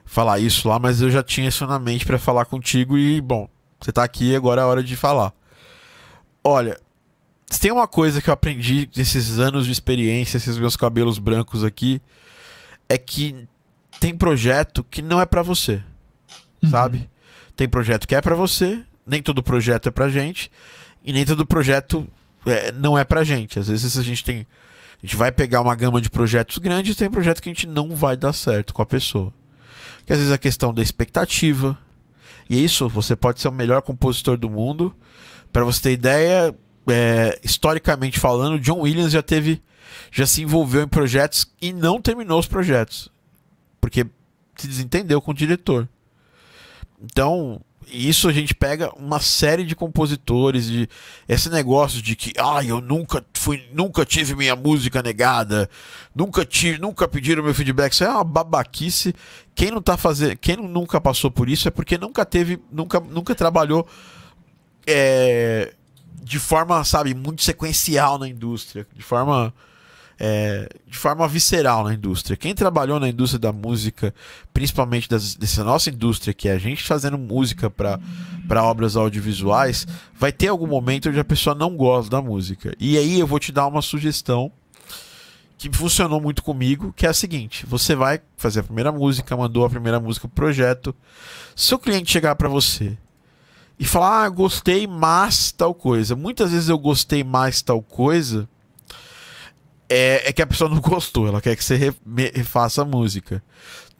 falar isso lá, mas eu já tinha isso na mente para falar contigo e, bom, você tá aqui, agora é a hora de falar. Olha, se tem uma coisa que eu aprendi nesses anos de experiência, esses meus cabelos brancos aqui, é que tem projeto que não é para você, uhum. sabe? Tem projeto que é para você, nem todo projeto é pra gente, e nem todo projeto é, não é pra gente. Às vezes a gente tem. A gente vai pegar uma gama de projetos grandes, tem projeto que a gente não vai dar certo com a pessoa que às vezes é questão da expectativa. E isso, você pode ser o melhor compositor do mundo. Para você ter ideia, é, historicamente falando, John Williams já teve, já se envolveu em projetos e não terminou os projetos, porque se desentendeu com o diretor. Então, isso a gente pega uma série de compositores de esse negócio de que ah eu nunca fui nunca tive minha música negada nunca tive nunca pediram meu feedback isso é uma babaquice. Quem não tá fazendo quem nunca passou por isso é porque nunca teve nunca nunca trabalhou é, de forma sabe muito sequencial na indústria de forma é, de forma visceral na indústria. Quem trabalhou na indústria da música, principalmente das, dessa nossa indústria, que é a gente fazendo música para obras audiovisuais, vai ter algum momento onde a pessoa não gosta da música. E aí eu vou te dar uma sugestão que funcionou muito comigo, que é a seguinte: você vai fazer a primeira música, mandou a primeira música pro projeto. Se o cliente chegar para você e falar, ah, gostei mais tal coisa. Muitas vezes eu gostei mais tal coisa é, é que a pessoa não gostou, ela quer que você refaça a música.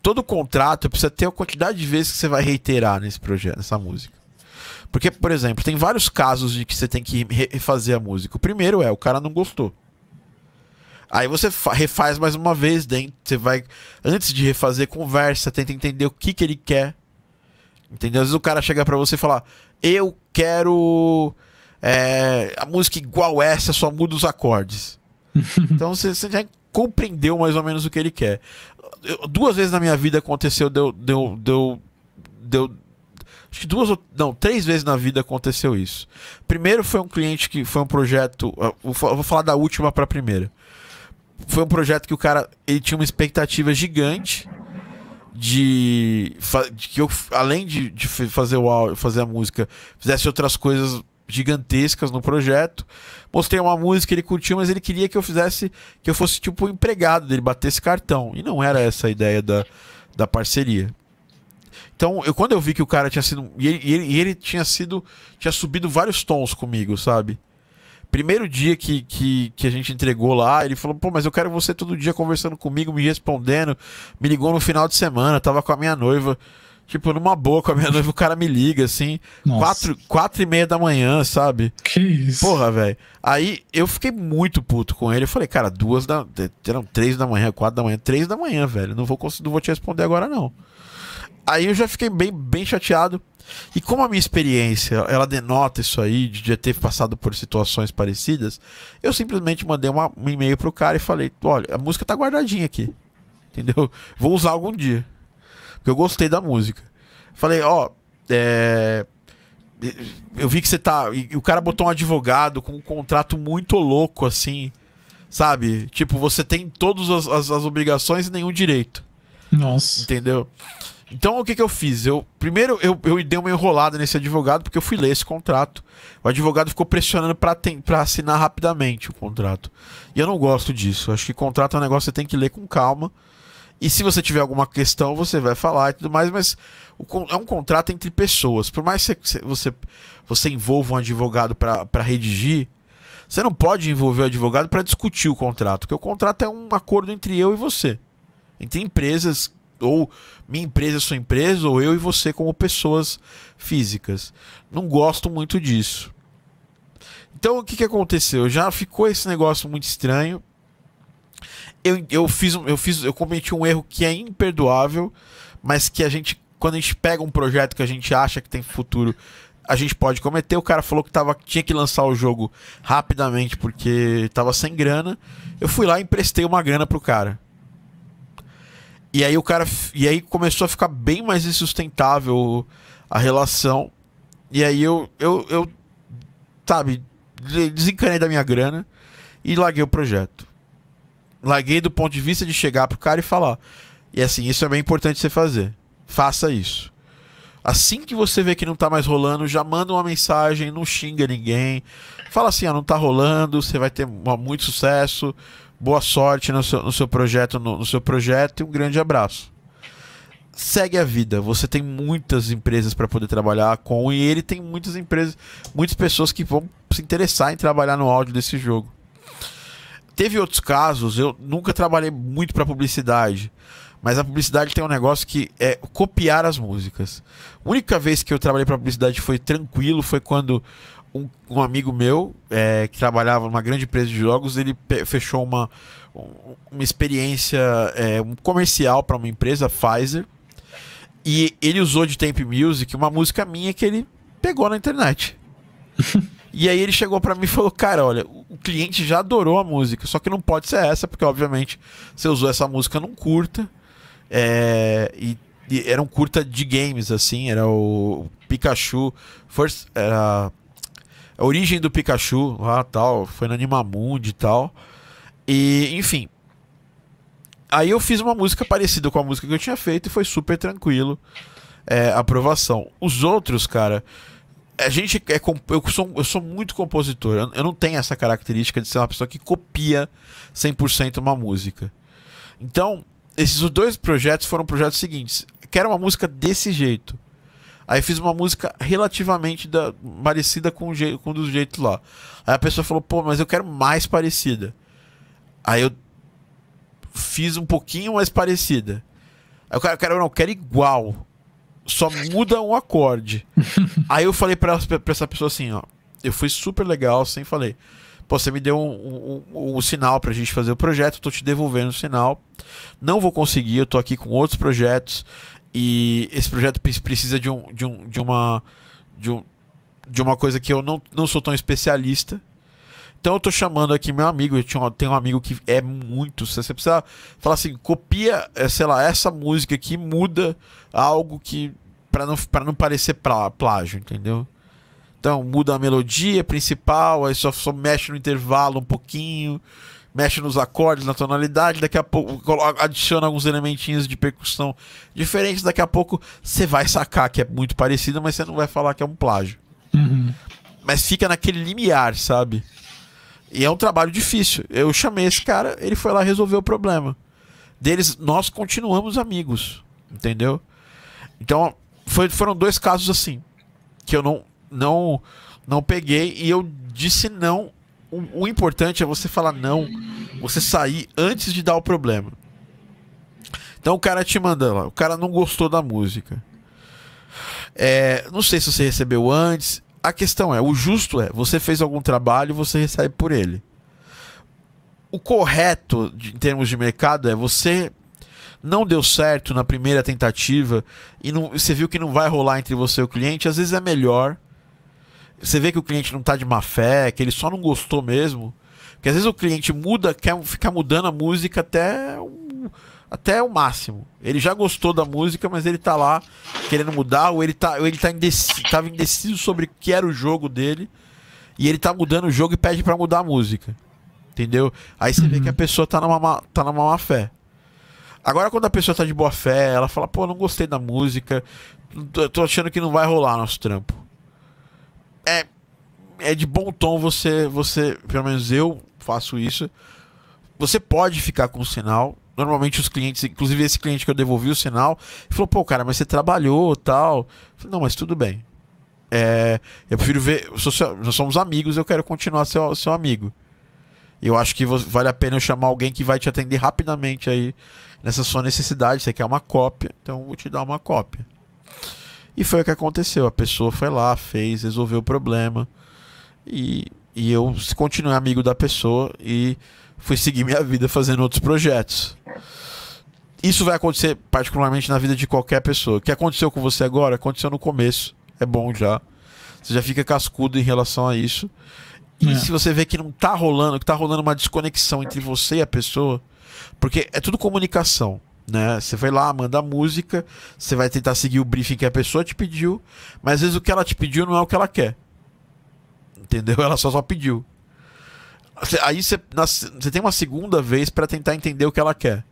Todo contrato precisa ter a quantidade de vezes que você vai reiterar nesse projeto, nessa música. Porque, por exemplo, tem vários casos de que você tem que refazer a música. O primeiro é, o cara não gostou. Aí você refaz mais uma vez, dentro, você vai antes de refazer conversa, tenta entender o que que ele quer. Entendeu? Às vezes o cara chega para você e falar: "Eu quero é, a música igual essa, só muda os acordes". então você, você, já compreendeu mais ou menos o que ele quer. Eu, duas vezes na minha vida aconteceu, deu, deu, deu, deu acho que duas não três vezes na vida aconteceu isso primeiro foi um cliente que foi um projeto eu vou falar da última para a primeira foi um projeto que o cara ele tinha uma expectativa gigante de, de que eu além de, de fazer o áudio, fazer a música fizesse outras coisas gigantescas no projeto. Mostrei uma música, ele curtiu, mas ele queria que eu fizesse, que eu fosse tipo o empregado dele, batesse cartão. E não era essa a ideia da, da parceria. Então, eu, quando eu vi que o cara tinha sido. E ele, e ele, e ele tinha sido. Tinha subido vários tons comigo, sabe? Primeiro dia que, que, que a gente entregou lá, ele falou: pô, mas eu quero você todo dia conversando comigo, me respondendo. Me ligou no final de semana, tava com a minha noiva. Tipo, numa boa com a minha noiva, o cara me liga, assim, quatro, quatro e meia da manhã, sabe? Que isso? Porra, velho. Aí eu fiquei muito puto com ele. Eu falei, cara, duas da. Eram três da manhã, quatro da manhã, três da manhã, velho. Não vou, não vou te responder agora, não. Aí eu já fiquei bem, bem chateado. E como a minha experiência, ela denota isso aí, de já ter passado por situações parecidas, eu simplesmente mandei uma, um e-mail pro cara e falei, olha, a música tá guardadinha aqui. Entendeu? Vou usar algum dia. Porque eu gostei da música. Falei, ó, é... Eu vi que você tá. E o cara botou um advogado com um contrato muito louco, assim. Sabe? Tipo, você tem todas as, as, as obrigações e nenhum direito. Nossa. Entendeu? Então o que, que eu fiz? Eu primeiro eu, eu dei uma enrolada nesse advogado porque eu fui ler esse contrato. O advogado ficou pressionando para assinar rapidamente o contrato. E eu não gosto disso. Acho que contrato é um negócio que você tem que ler com calma. E se você tiver alguma questão, você vai falar e tudo mais, mas é um contrato entre pessoas. Por mais que você, você envolva um advogado para redigir, você não pode envolver o advogado para discutir o contrato, porque o contrato é um acordo entre eu e você. Entre empresas, ou minha empresa, sua empresa, ou eu e você como pessoas físicas. Não gosto muito disso. Então o que, que aconteceu? Já ficou esse negócio muito estranho eu, eu fiz eu fiz eu cometi um erro que é imperdoável mas que a gente, quando a gente pega um projeto que a gente acha que tem futuro, a gente pode cometer. O cara falou que tava, tinha que lançar o jogo rapidamente porque tava sem grana. Eu fui lá e emprestei uma grana pro cara. E aí o cara. E aí começou a ficar bem mais insustentável a relação. E aí eu, eu, eu sabe, desencanei da minha grana e larguei o projeto. Larguei do ponto de vista de chegar pro cara e falar. E assim, isso é bem importante você fazer. Faça isso. Assim que você vê que não tá mais rolando, já manda uma mensagem, não xinga ninguém. Fala assim, ah, não tá rolando, você vai ter muito sucesso, boa sorte no seu, no seu projeto, no, no seu projeto e um grande abraço segue a vida. Você tem muitas empresas para poder trabalhar com e ele tem muitas empresas, muitas pessoas que vão se interessar em trabalhar no áudio desse jogo. Teve outros casos, eu nunca trabalhei muito para publicidade, mas a publicidade tem um negócio que é copiar as músicas. A única vez que eu trabalhei para publicidade foi tranquilo, foi quando um, um amigo meu, é, que trabalhava numa grande empresa de jogos, ele fechou uma, uma experiência, é, um comercial para uma empresa, Pfizer, e ele usou de Temp Music uma música minha que ele pegou na internet. e aí ele chegou para mim e falou: Cara, olha, o cliente já adorou a música, só que não pode ser essa, porque obviamente você usou essa música num curta. É, e, e, era um curta de games, assim, era o Pikachu. First, era a origem do Pikachu lá tal, foi no Animamundi e tal. E, enfim, Aí eu fiz uma música parecida com a música que eu tinha feito e foi super tranquilo. É, aprovação. Os outros, cara, a gente é eu sou, eu sou muito compositor. Eu não tenho essa característica de ser uma pessoa que copia 100% uma música. Então, esses dois projetos foram projetos seguintes. Quero uma música desse jeito. Aí fiz uma música relativamente da, parecida com, o jeito, com dos jeitos lá. Aí a pessoa falou, pô, mas eu quero mais parecida. Aí eu fiz um pouquinho mais parecida. Aí o cara, cara, não, eu quero igual. Só muda um acorde. Aí eu falei pra, pra, essa pessoa assim, ó. Eu fui super legal, assim, falei. Pô, você me deu um, um, um, sinal pra gente fazer o projeto, tô te devolvendo o sinal. Não vou conseguir, eu tô aqui com outros projetos. E esse projeto precisa de, um, de, um, de uma. De, um, de uma coisa que eu não, não sou tão especialista. Então eu tô chamando aqui meu amigo, eu tenho um amigo que é muito. Você precisa falar assim, copia, é, sei lá, essa música aqui, muda algo que. para não, pra não parecer pra, plágio, entendeu? Então muda a melodia principal, aí só, só mexe no intervalo um pouquinho, mexe nos acordes, na tonalidade, daqui a pouco adiciona alguns elementinhos de percussão diferentes, daqui a pouco você vai sacar que é muito parecido, mas você não vai falar que é um plágio. Uhum. Mas fica naquele limiar, sabe? E é um trabalho difícil. Eu chamei esse cara, ele foi lá resolver o problema. Deles, nós continuamos amigos, entendeu? Então, foi, foram dois casos assim que eu não não não peguei e eu disse não. O, o importante é você falar não, você sair antes de dar o problema. Então o cara te manda lá, o cara não gostou da música. É, não sei se você recebeu antes, a questão é, o justo é, você fez algum trabalho, você recebe por ele. O correto em termos de mercado é você não deu certo na primeira tentativa e não, você viu que não vai rolar entre você e o cliente, às vezes é melhor. Você vê que o cliente não está de má fé, que ele só não gostou mesmo. Porque às vezes o cliente muda, quer ficar mudando a música até um, até o máximo. Ele já gostou da música, mas ele tá lá querendo mudar, ou ele tá, ou ele tá indeciso, tava indeciso sobre o que era o jogo dele, e ele tá mudando o jogo e pede para mudar a música. Entendeu? Aí você uhum. vê que a pessoa tá numa, tá numa má fé. Agora, quando a pessoa tá de boa fé, ela fala, pô, não gostei da música, tô achando que não vai rolar nosso trampo. É, é de bom tom você, você, pelo menos eu faço isso. Você pode ficar com o sinal, normalmente os clientes, inclusive esse cliente que eu devolvi o sinal, falou, pô, cara, mas você trabalhou tal. Falei, não, mas tudo bem. É, eu prefiro ver. Nós somos amigos, eu quero continuar seu, seu amigo. Eu acho que vale a pena eu chamar alguém que vai te atender rapidamente aí nessa sua necessidade. Você quer uma cópia, então eu vou te dar uma cópia. E foi o que aconteceu. A pessoa foi lá, fez, resolveu o problema. E, e eu continuei amigo da pessoa e fui seguir minha vida fazendo outros projetos. isso vai acontecer particularmente na vida de qualquer pessoa. O que aconteceu com você agora aconteceu no começo. É bom já. Você já fica cascudo em relação a isso. E é. se você vê que não tá rolando, que tá rolando uma desconexão entre você e a pessoa, porque é tudo comunicação, né? Você vai lá, manda música, você vai tentar seguir o briefing que a pessoa te pediu, mas às vezes o que ela te pediu não é o que ela quer. Entendeu? Ela só só pediu. Aí você, você tem uma segunda vez para tentar entender o que ela quer.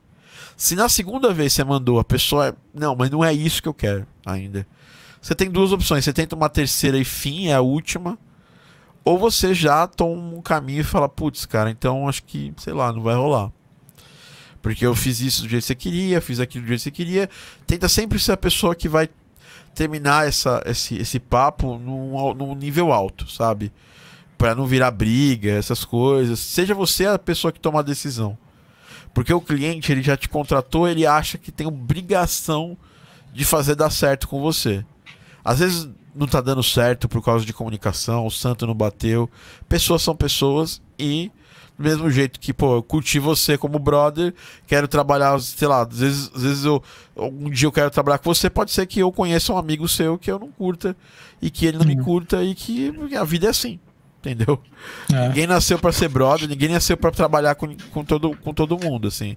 Se na segunda vez você mandou a pessoa, não, mas não é isso que eu quero ainda. Você tem duas opções. Você tenta uma terceira e fim, é a última ou você já toma um caminho e fala, putz, cara, então acho que, sei lá, não vai rolar. Porque eu fiz isso do jeito que você queria, fiz aquilo do jeito que você queria. Tenta sempre ser a pessoa que vai terminar essa, esse, esse papo num, num nível alto, sabe? Para não virar briga, essas coisas. Seja você a pessoa que toma a decisão. Porque o cliente, ele já te contratou, ele acha que tem obrigação de fazer dar certo com você. Às vezes não tá dando certo por causa de comunicação, o santo não bateu. Pessoas são pessoas e do mesmo jeito que, pô, eu curti você como brother, quero trabalhar, sei lá, às vezes, às vezes eu, um dia eu quero trabalhar com você, pode ser que eu conheça um amigo seu que eu não curta e que ele não uhum. me curta e que a vida é assim, entendeu? É. Ninguém nasceu para ser brother, ninguém nasceu para trabalhar com, com, todo, com todo mundo, assim.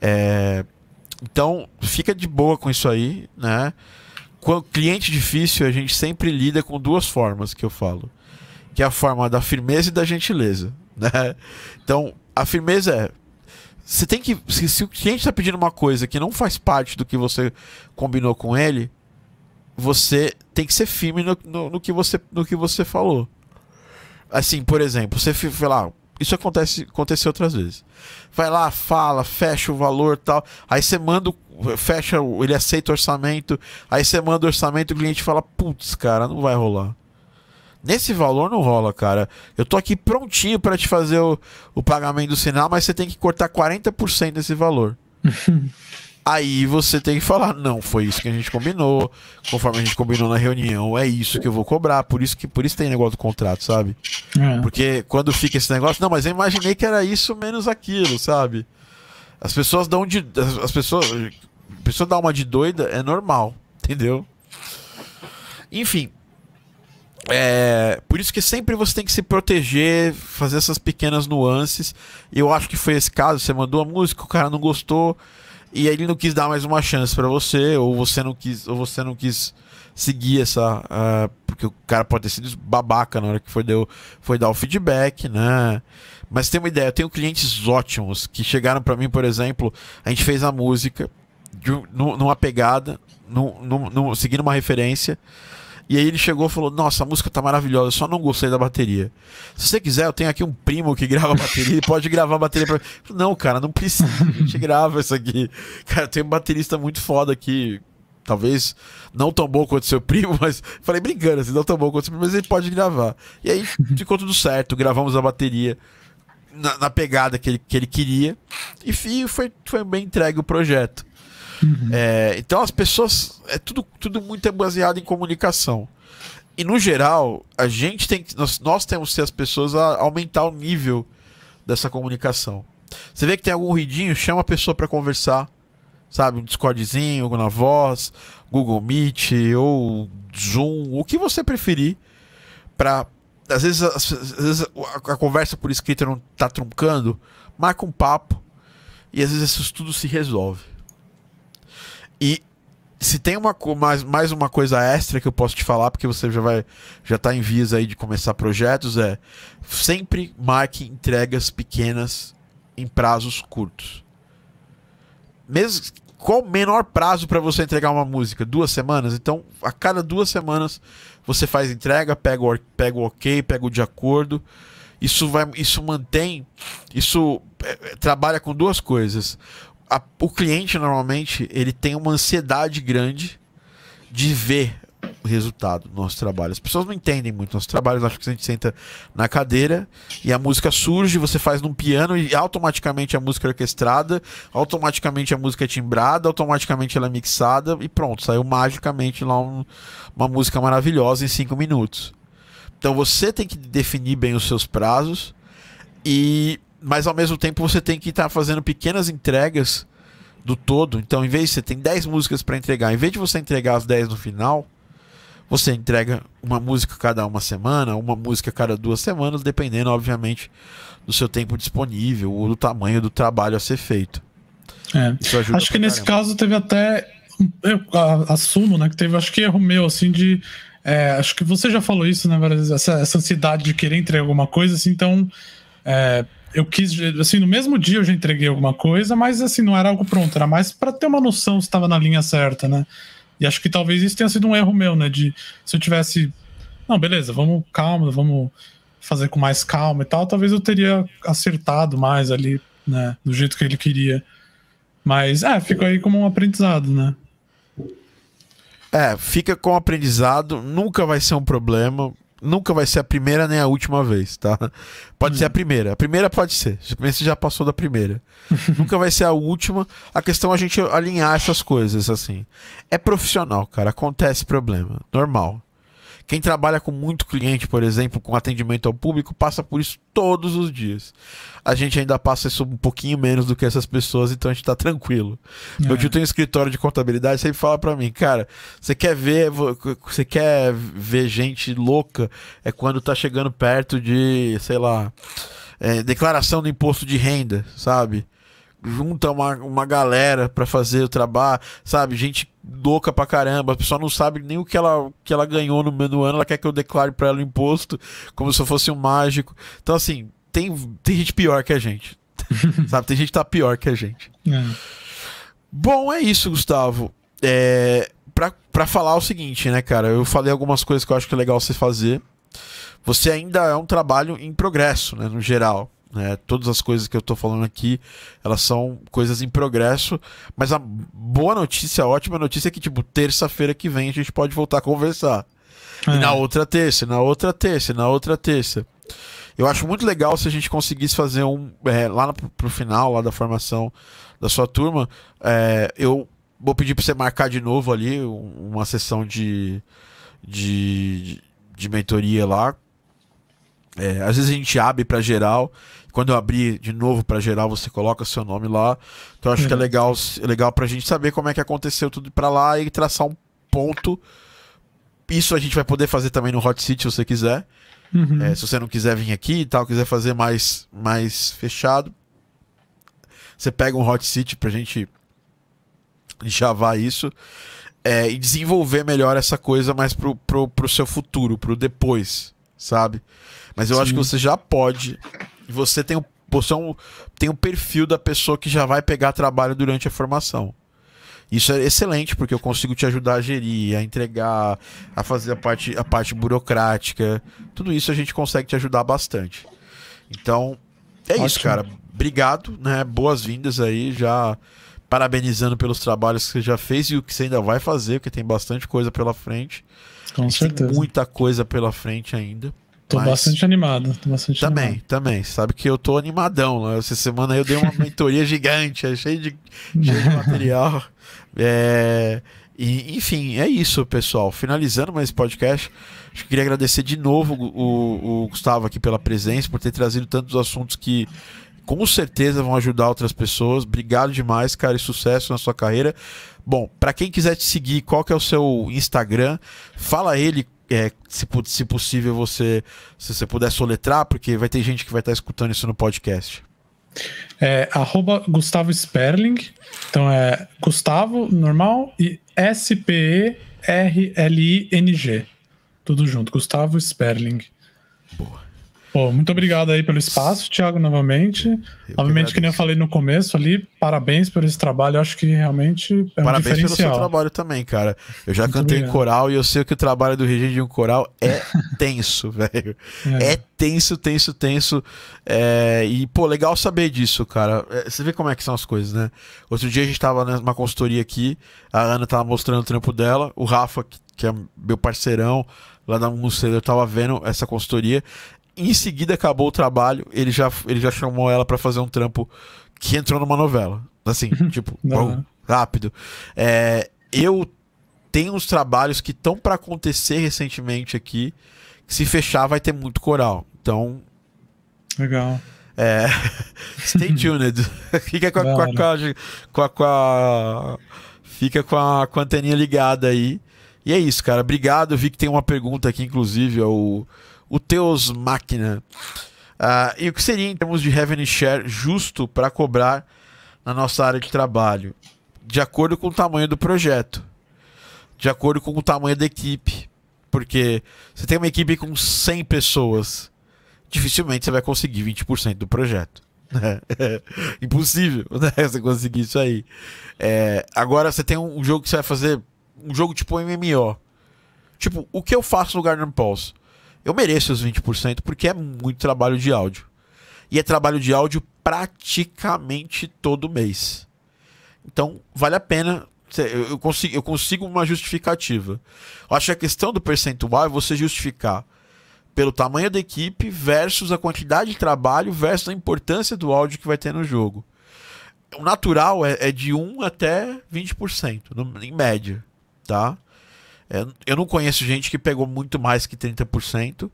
É, então, fica de boa com isso aí, né? com cliente difícil, a gente sempre lida com duas formas que eu falo. Que é a forma da firmeza e da gentileza. Né? Então, a firmeza é. Você tem que. Se, se o cliente está pedindo uma coisa que não faz parte do que você combinou com ele, você tem que ser firme no, no, no que, você, no que você falou. Assim, por exemplo, você foi lá, isso acontece aconteceu outras vezes. Vai lá, fala, fecha o valor tal. Aí você manda, fecha, ele aceita o orçamento. Aí você manda o orçamento o cliente fala: Putz, cara, não vai rolar. Nesse valor não rola, cara. Eu tô aqui prontinho para te fazer o, o pagamento do sinal, mas você tem que cortar 40% desse valor. Aí você tem que falar, não, foi isso que a gente combinou, conforme a gente combinou na reunião, é isso que eu vou cobrar, por isso que por isso tem negócio do contrato, sabe? É. Porque quando fica esse negócio, não, mas eu imaginei que era isso menos aquilo, sabe? As pessoas dão de as, as pessoas, a pessoa dá uma de doida é normal, entendeu? Enfim, é, por isso que sempre você tem que se proteger, fazer essas pequenas nuances. Eu acho que foi esse caso. Você mandou a música, o cara não gostou e ele não quis dar mais uma chance para você, ou você não quis, ou você não quis seguir essa, uh, porque o cara pode ter sido babaca na hora que foi, deu, foi dar o feedback, né? Mas tem uma ideia, eu tenho clientes ótimos que chegaram para mim, por exemplo, a gente fez a música de, numa pegada, seguindo uma referência. E aí ele chegou e falou: Nossa, a música tá maravilhosa, só não gostei da bateria. Se você quiser, eu tenho aqui um primo que grava bateria, ele pode gravar a bateria pra Não, cara, não precisa, a gente grava isso aqui. Cara, tem um baterista muito foda aqui. Talvez não tão bom quanto seu primo, mas falei brincando, assim, não tão bom quanto seu primo, mas ele pode gravar. E aí ficou tudo certo, gravamos a bateria na, na pegada que ele, que ele queria e foi, foi bem entregue o projeto. Uhum. É, então as pessoas. É tudo, tudo muito baseado em comunicação. E no geral, a gente tem que. Nós, nós temos que ser as pessoas a aumentar o nível dessa comunicação. Você vê que tem algum ruidinho, chama a pessoa para conversar. Sabe? Um Discordzinho, na voz, Google Meet ou Zoom, o que você preferir. Pra. Às vezes, às vezes a, a conversa por escrita não tá truncando, marca um papo. E às vezes isso tudo se resolve. E se tem uma mais, mais uma coisa extra que eu posso te falar, porque você já vai já tá em vias aí de começar projetos, é sempre marque entregas pequenas em prazos curtos. Mesmo qual o menor prazo para você entregar uma música? Duas semanas? Então, a cada duas semanas você faz entrega, pega o, pega o ok, pega o de acordo. Isso vai, isso mantém, isso é, é trabalha com duas coisas a, o cliente normalmente ele tem uma ansiedade grande de ver o resultado do nosso trabalho. As pessoas não entendem muito nosso trabalho, acham que a gente senta na cadeira e a música surge, você faz num piano e automaticamente a música é orquestrada, automaticamente a música é timbrada, automaticamente ela é mixada e pronto, saiu magicamente lá um, uma música maravilhosa em cinco minutos. Então você tem que definir bem os seus prazos e mas ao mesmo tempo você tem que estar tá fazendo pequenas entregas do todo. Então, em vez de você tem 10 músicas para entregar, em vez de você entregar as 10 no final, você entrega uma música cada uma semana, uma música cada duas semanas, dependendo, obviamente, do seu tempo disponível ou do tamanho do trabalho a ser feito. É. Acho que nesse caso teve até. Eu assumo, né? Que teve, acho que erro meu, assim, de. É, acho que você já falou isso, né, várias essa, essa ansiedade de querer entregar alguma coisa, assim, então. É, eu quis, assim, no mesmo dia eu já entreguei alguma coisa, mas assim, não era algo pronto, era mais para ter uma noção se estava na linha certa, né? E acho que talvez isso tenha sido um erro meu, né? De se eu tivesse. Não, beleza, vamos calma, vamos fazer com mais calma e tal, talvez eu teria acertado mais ali, né? Do jeito que ele queria. Mas, é, fica aí como um aprendizado, né? É, fica com aprendizado, nunca vai ser um problema nunca vai ser a primeira nem a última vez, tá? Pode hum. ser a primeira. A primeira pode ser. Você já passou da primeira. nunca vai ser a última. A questão é a gente alinhar essas coisas, assim. É profissional, cara. Acontece problema. Normal. Quem trabalha com muito cliente, por exemplo, com atendimento ao público, passa por isso todos os dias. A gente ainda passa isso um pouquinho menos do que essas pessoas, então a gente tá tranquilo. É. Meu tio tem um escritório de contabilidade, sempre fala para mim, cara, você quer ver, você quer ver gente louca é quando tá chegando perto de, sei lá, é, declaração do imposto de renda, sabe? Junta uma, uma galera para fazer o trabalho, sabe? Gente louca pra caramba, a pessoa não sabe nem o que ela, que ela ganhou no meio do ano, ela quer que eu declare para ela o imposto, como se eu fosse um mágico. Então, assim, tem, tem gente pior que a gente. sabe? Tem gente que tá pior que a gente. É. Bom, é isso, Gustavo. É, pra, pra falar o seguinte, né, cara? Eu falei algumas coisas que eu acho que é legal você fazer. Você ainda é um trabalho em progresso, né, no geral. Né? Todas as coisas que eu estou falando aqui, elas são coisas em progresso. Mas a boa notícia, a ótima notícia é que, tipo, terça-feira que vem a gente pode voltar a conversar. É. E na outra terça, na outra terça, na outra terça. Eu acho muito legal se a gente conseguisse fazer um. É, lá no, pro final, lá da formação da sua turma, é, eu vou pedir para você marcar de novo ali uma sessão de, de, de mentoria lá. É, às vezes a gente abre para geral quando eu abrir de novo para geral, você coloca seu nome lá. Então acho uhum. que é uhum. legal, é legal pra gente saber como é que aconteceu tudo para lá e traçar um ponto. Isso a gente vai poder fazer também no Hot Seat se você quiser. Uhum. É, se você não quiser vir aqui e tal, quiser fazer mais, mais fechado, você pega um Hot Seat pra gente chavar isso é, e desenvolver melhor essa coisa mais pro, pro, pro seu futuro, pro depois, sabe? Mas eu Sim. acho que você já pode você tem o você é um, tem um perfil da pessoa que já vai pegar trabalho durante a formação. Isso é excelente, porque eu consigo te ajudar a gerir, a entregar, a fazer a parte, a parte burocrática. Tudo isso a gente consegue te ajudar bastante. Então, é Ótimo. isso, cara. Obrigado, né? Boas-vindas aí, já parabenizando pelos trabalhos que você já fez e o que você ainda vai fazer, porque tem bastante coisa pela frente. Com certeza. Tem muita coisa pela frente ainda. Tô Mas... bastante animado. Tô bastante também, animado. também. Sabe que eu tô animadão. Né? Essa semana eu dei uma mentoria gigante, é cheio de, cheio de material. É... E, enfim, é isso, pessoal. Finalizando mais esse podcast, acho que queria agradecer de novo o, o Gustavo aqui pela presença, por ter trazido tantos assuntos que com certeza vão ajudar outras pessoas. Obrigado demais, cara, e sucesso na sua carreira. Bom, para quem quiser te seguir, qual que é o seu Instagram? Fala ele é, se, se possível, você se você puder soletrar, porque vai ter gente que vai estar escutando isso no podcast. É arroba Gustavo Sperling. Então é Gustavo normal e S-P-E-R-L-I-N-G. Tudo junto, Gustavo Sperling. Pô, muito obrigado aí pelo espaço, Thiago, novamente. Eu Obviamente, que, que nem eu falei no começo ali, parabéns por esse trabalho. Eu acho que realmente é parabéns um diferencial. Parabéns pelo seu trabalho também, cara. Eu já muito cantei obrigado. em coral e eu sei que o trabalho do regente de um coral é tenso, velho. É. é. tenso, tenso, tenso. É... E, pô, legal saber disso, cara. É, você vê como é que são as coisas, né? Outro dia a gente tava numa consultoria aqui, a Ana tava mostrando o trampo dela, o Rafa, que é meu parceirão, lá da Museu, eu tava vendo essa consultoria em seguida acabou o trabalho, ele já, ele já chamou ela para fazer um trampo que entrou numa novela. Assim, tipo, bom, rápido. É, eu tenho uns trabalhos que estão para acontecer recentemente aqui, que se fechar vai ter muito coral. Então. Legal. É, stay tuned. Fica com a, com a, com a, com a, fica com a, com a anteninha ligada aí. E é isso, cara. Obrigado. Eu vi que tem uma pergunta aqui, inclusive, é o, o Teus Máquina. Uh, e o que seria, em termos de revenue share, justo para cobrar na nossa área de trabalho? De acordo com o tamanho do projeto, de acordo com o tamanho da equipe. Porque você tem uma equipe com 100 pessoas, dificilmente você vai conseguir 20% do projeto. É impossível né? você conseguir isso aí. É, agora você tem um jogo que você vai fazer um jogo tipo MMO. Tipo, o que eu faço no Garden Pulse? Eu mereço os 20% porque é muito trabalho de áudio. E é trabalho de áudio praticamente todo mês. Então, vale a pena. Eu consigo, eu consigo uma justificativa. Eu acho que a questão do percentual é você justificar pelo tamanho da equipe versus a quantidade de trabalho versus a importância do áudio que vai ter no jogo. O natural é, é de 1 até 20%, no, em média tá? É, eu não conheço gente que pegou muito mais que 30%,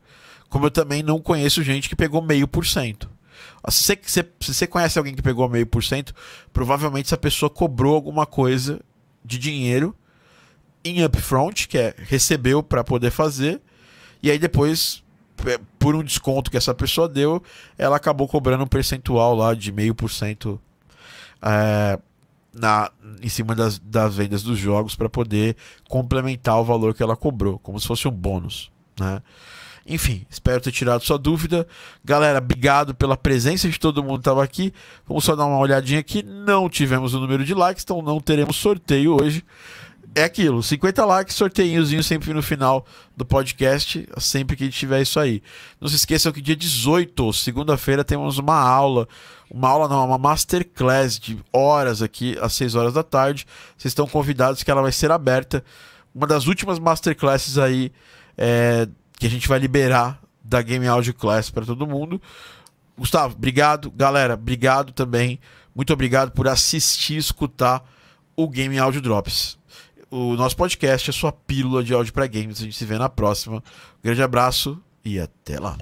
como eu também não conheço gente que pegou meio por cento. Se você, se você conhece alguém que pegou meio por cento, provavelmente essa pessoa cobrou alguma coisa de dinheiro em upfront, que é recebeu para poder fazer, e aí depois, é, por um desconto que essa pessoa deu, ela acabou cobrando um percentual lá de meio por cento é, na, em cima das, das vendas dos jogos para poder complementar o valor que ela cobrou, como se fosse um bônus. Né? Enfim, espero ter tirado sua dúvida. Galera, obrigado pela presença de todo mundo que estava aqui. Vamos só dar uma olhadinha aqui. Não tivemos o número de likes, então não teremos sorteio hoje. É aquilo, 50 likes, sorteiozinho sempre no final do podcast, sempre que tiver isso aí. Não se esqueçam que dia 18, segunda-feira, temos uma aula uma aula não, uma masterclass de horas aqui às 6 horas da tarde. Vocês estão convidados que ela vai ser aberta. Uma das últimas masterclasses aí é, que a gente vai liberar da Game Audio Class para todo mundo. Gustavo, obrigado. Galera, obrigado também. Muito obrigado por assistir e escutar o Game Audio Drops. O nosso podcast é sua pílula de áudio para games. A gente se vê na próxima. Um grande abraço e até lá.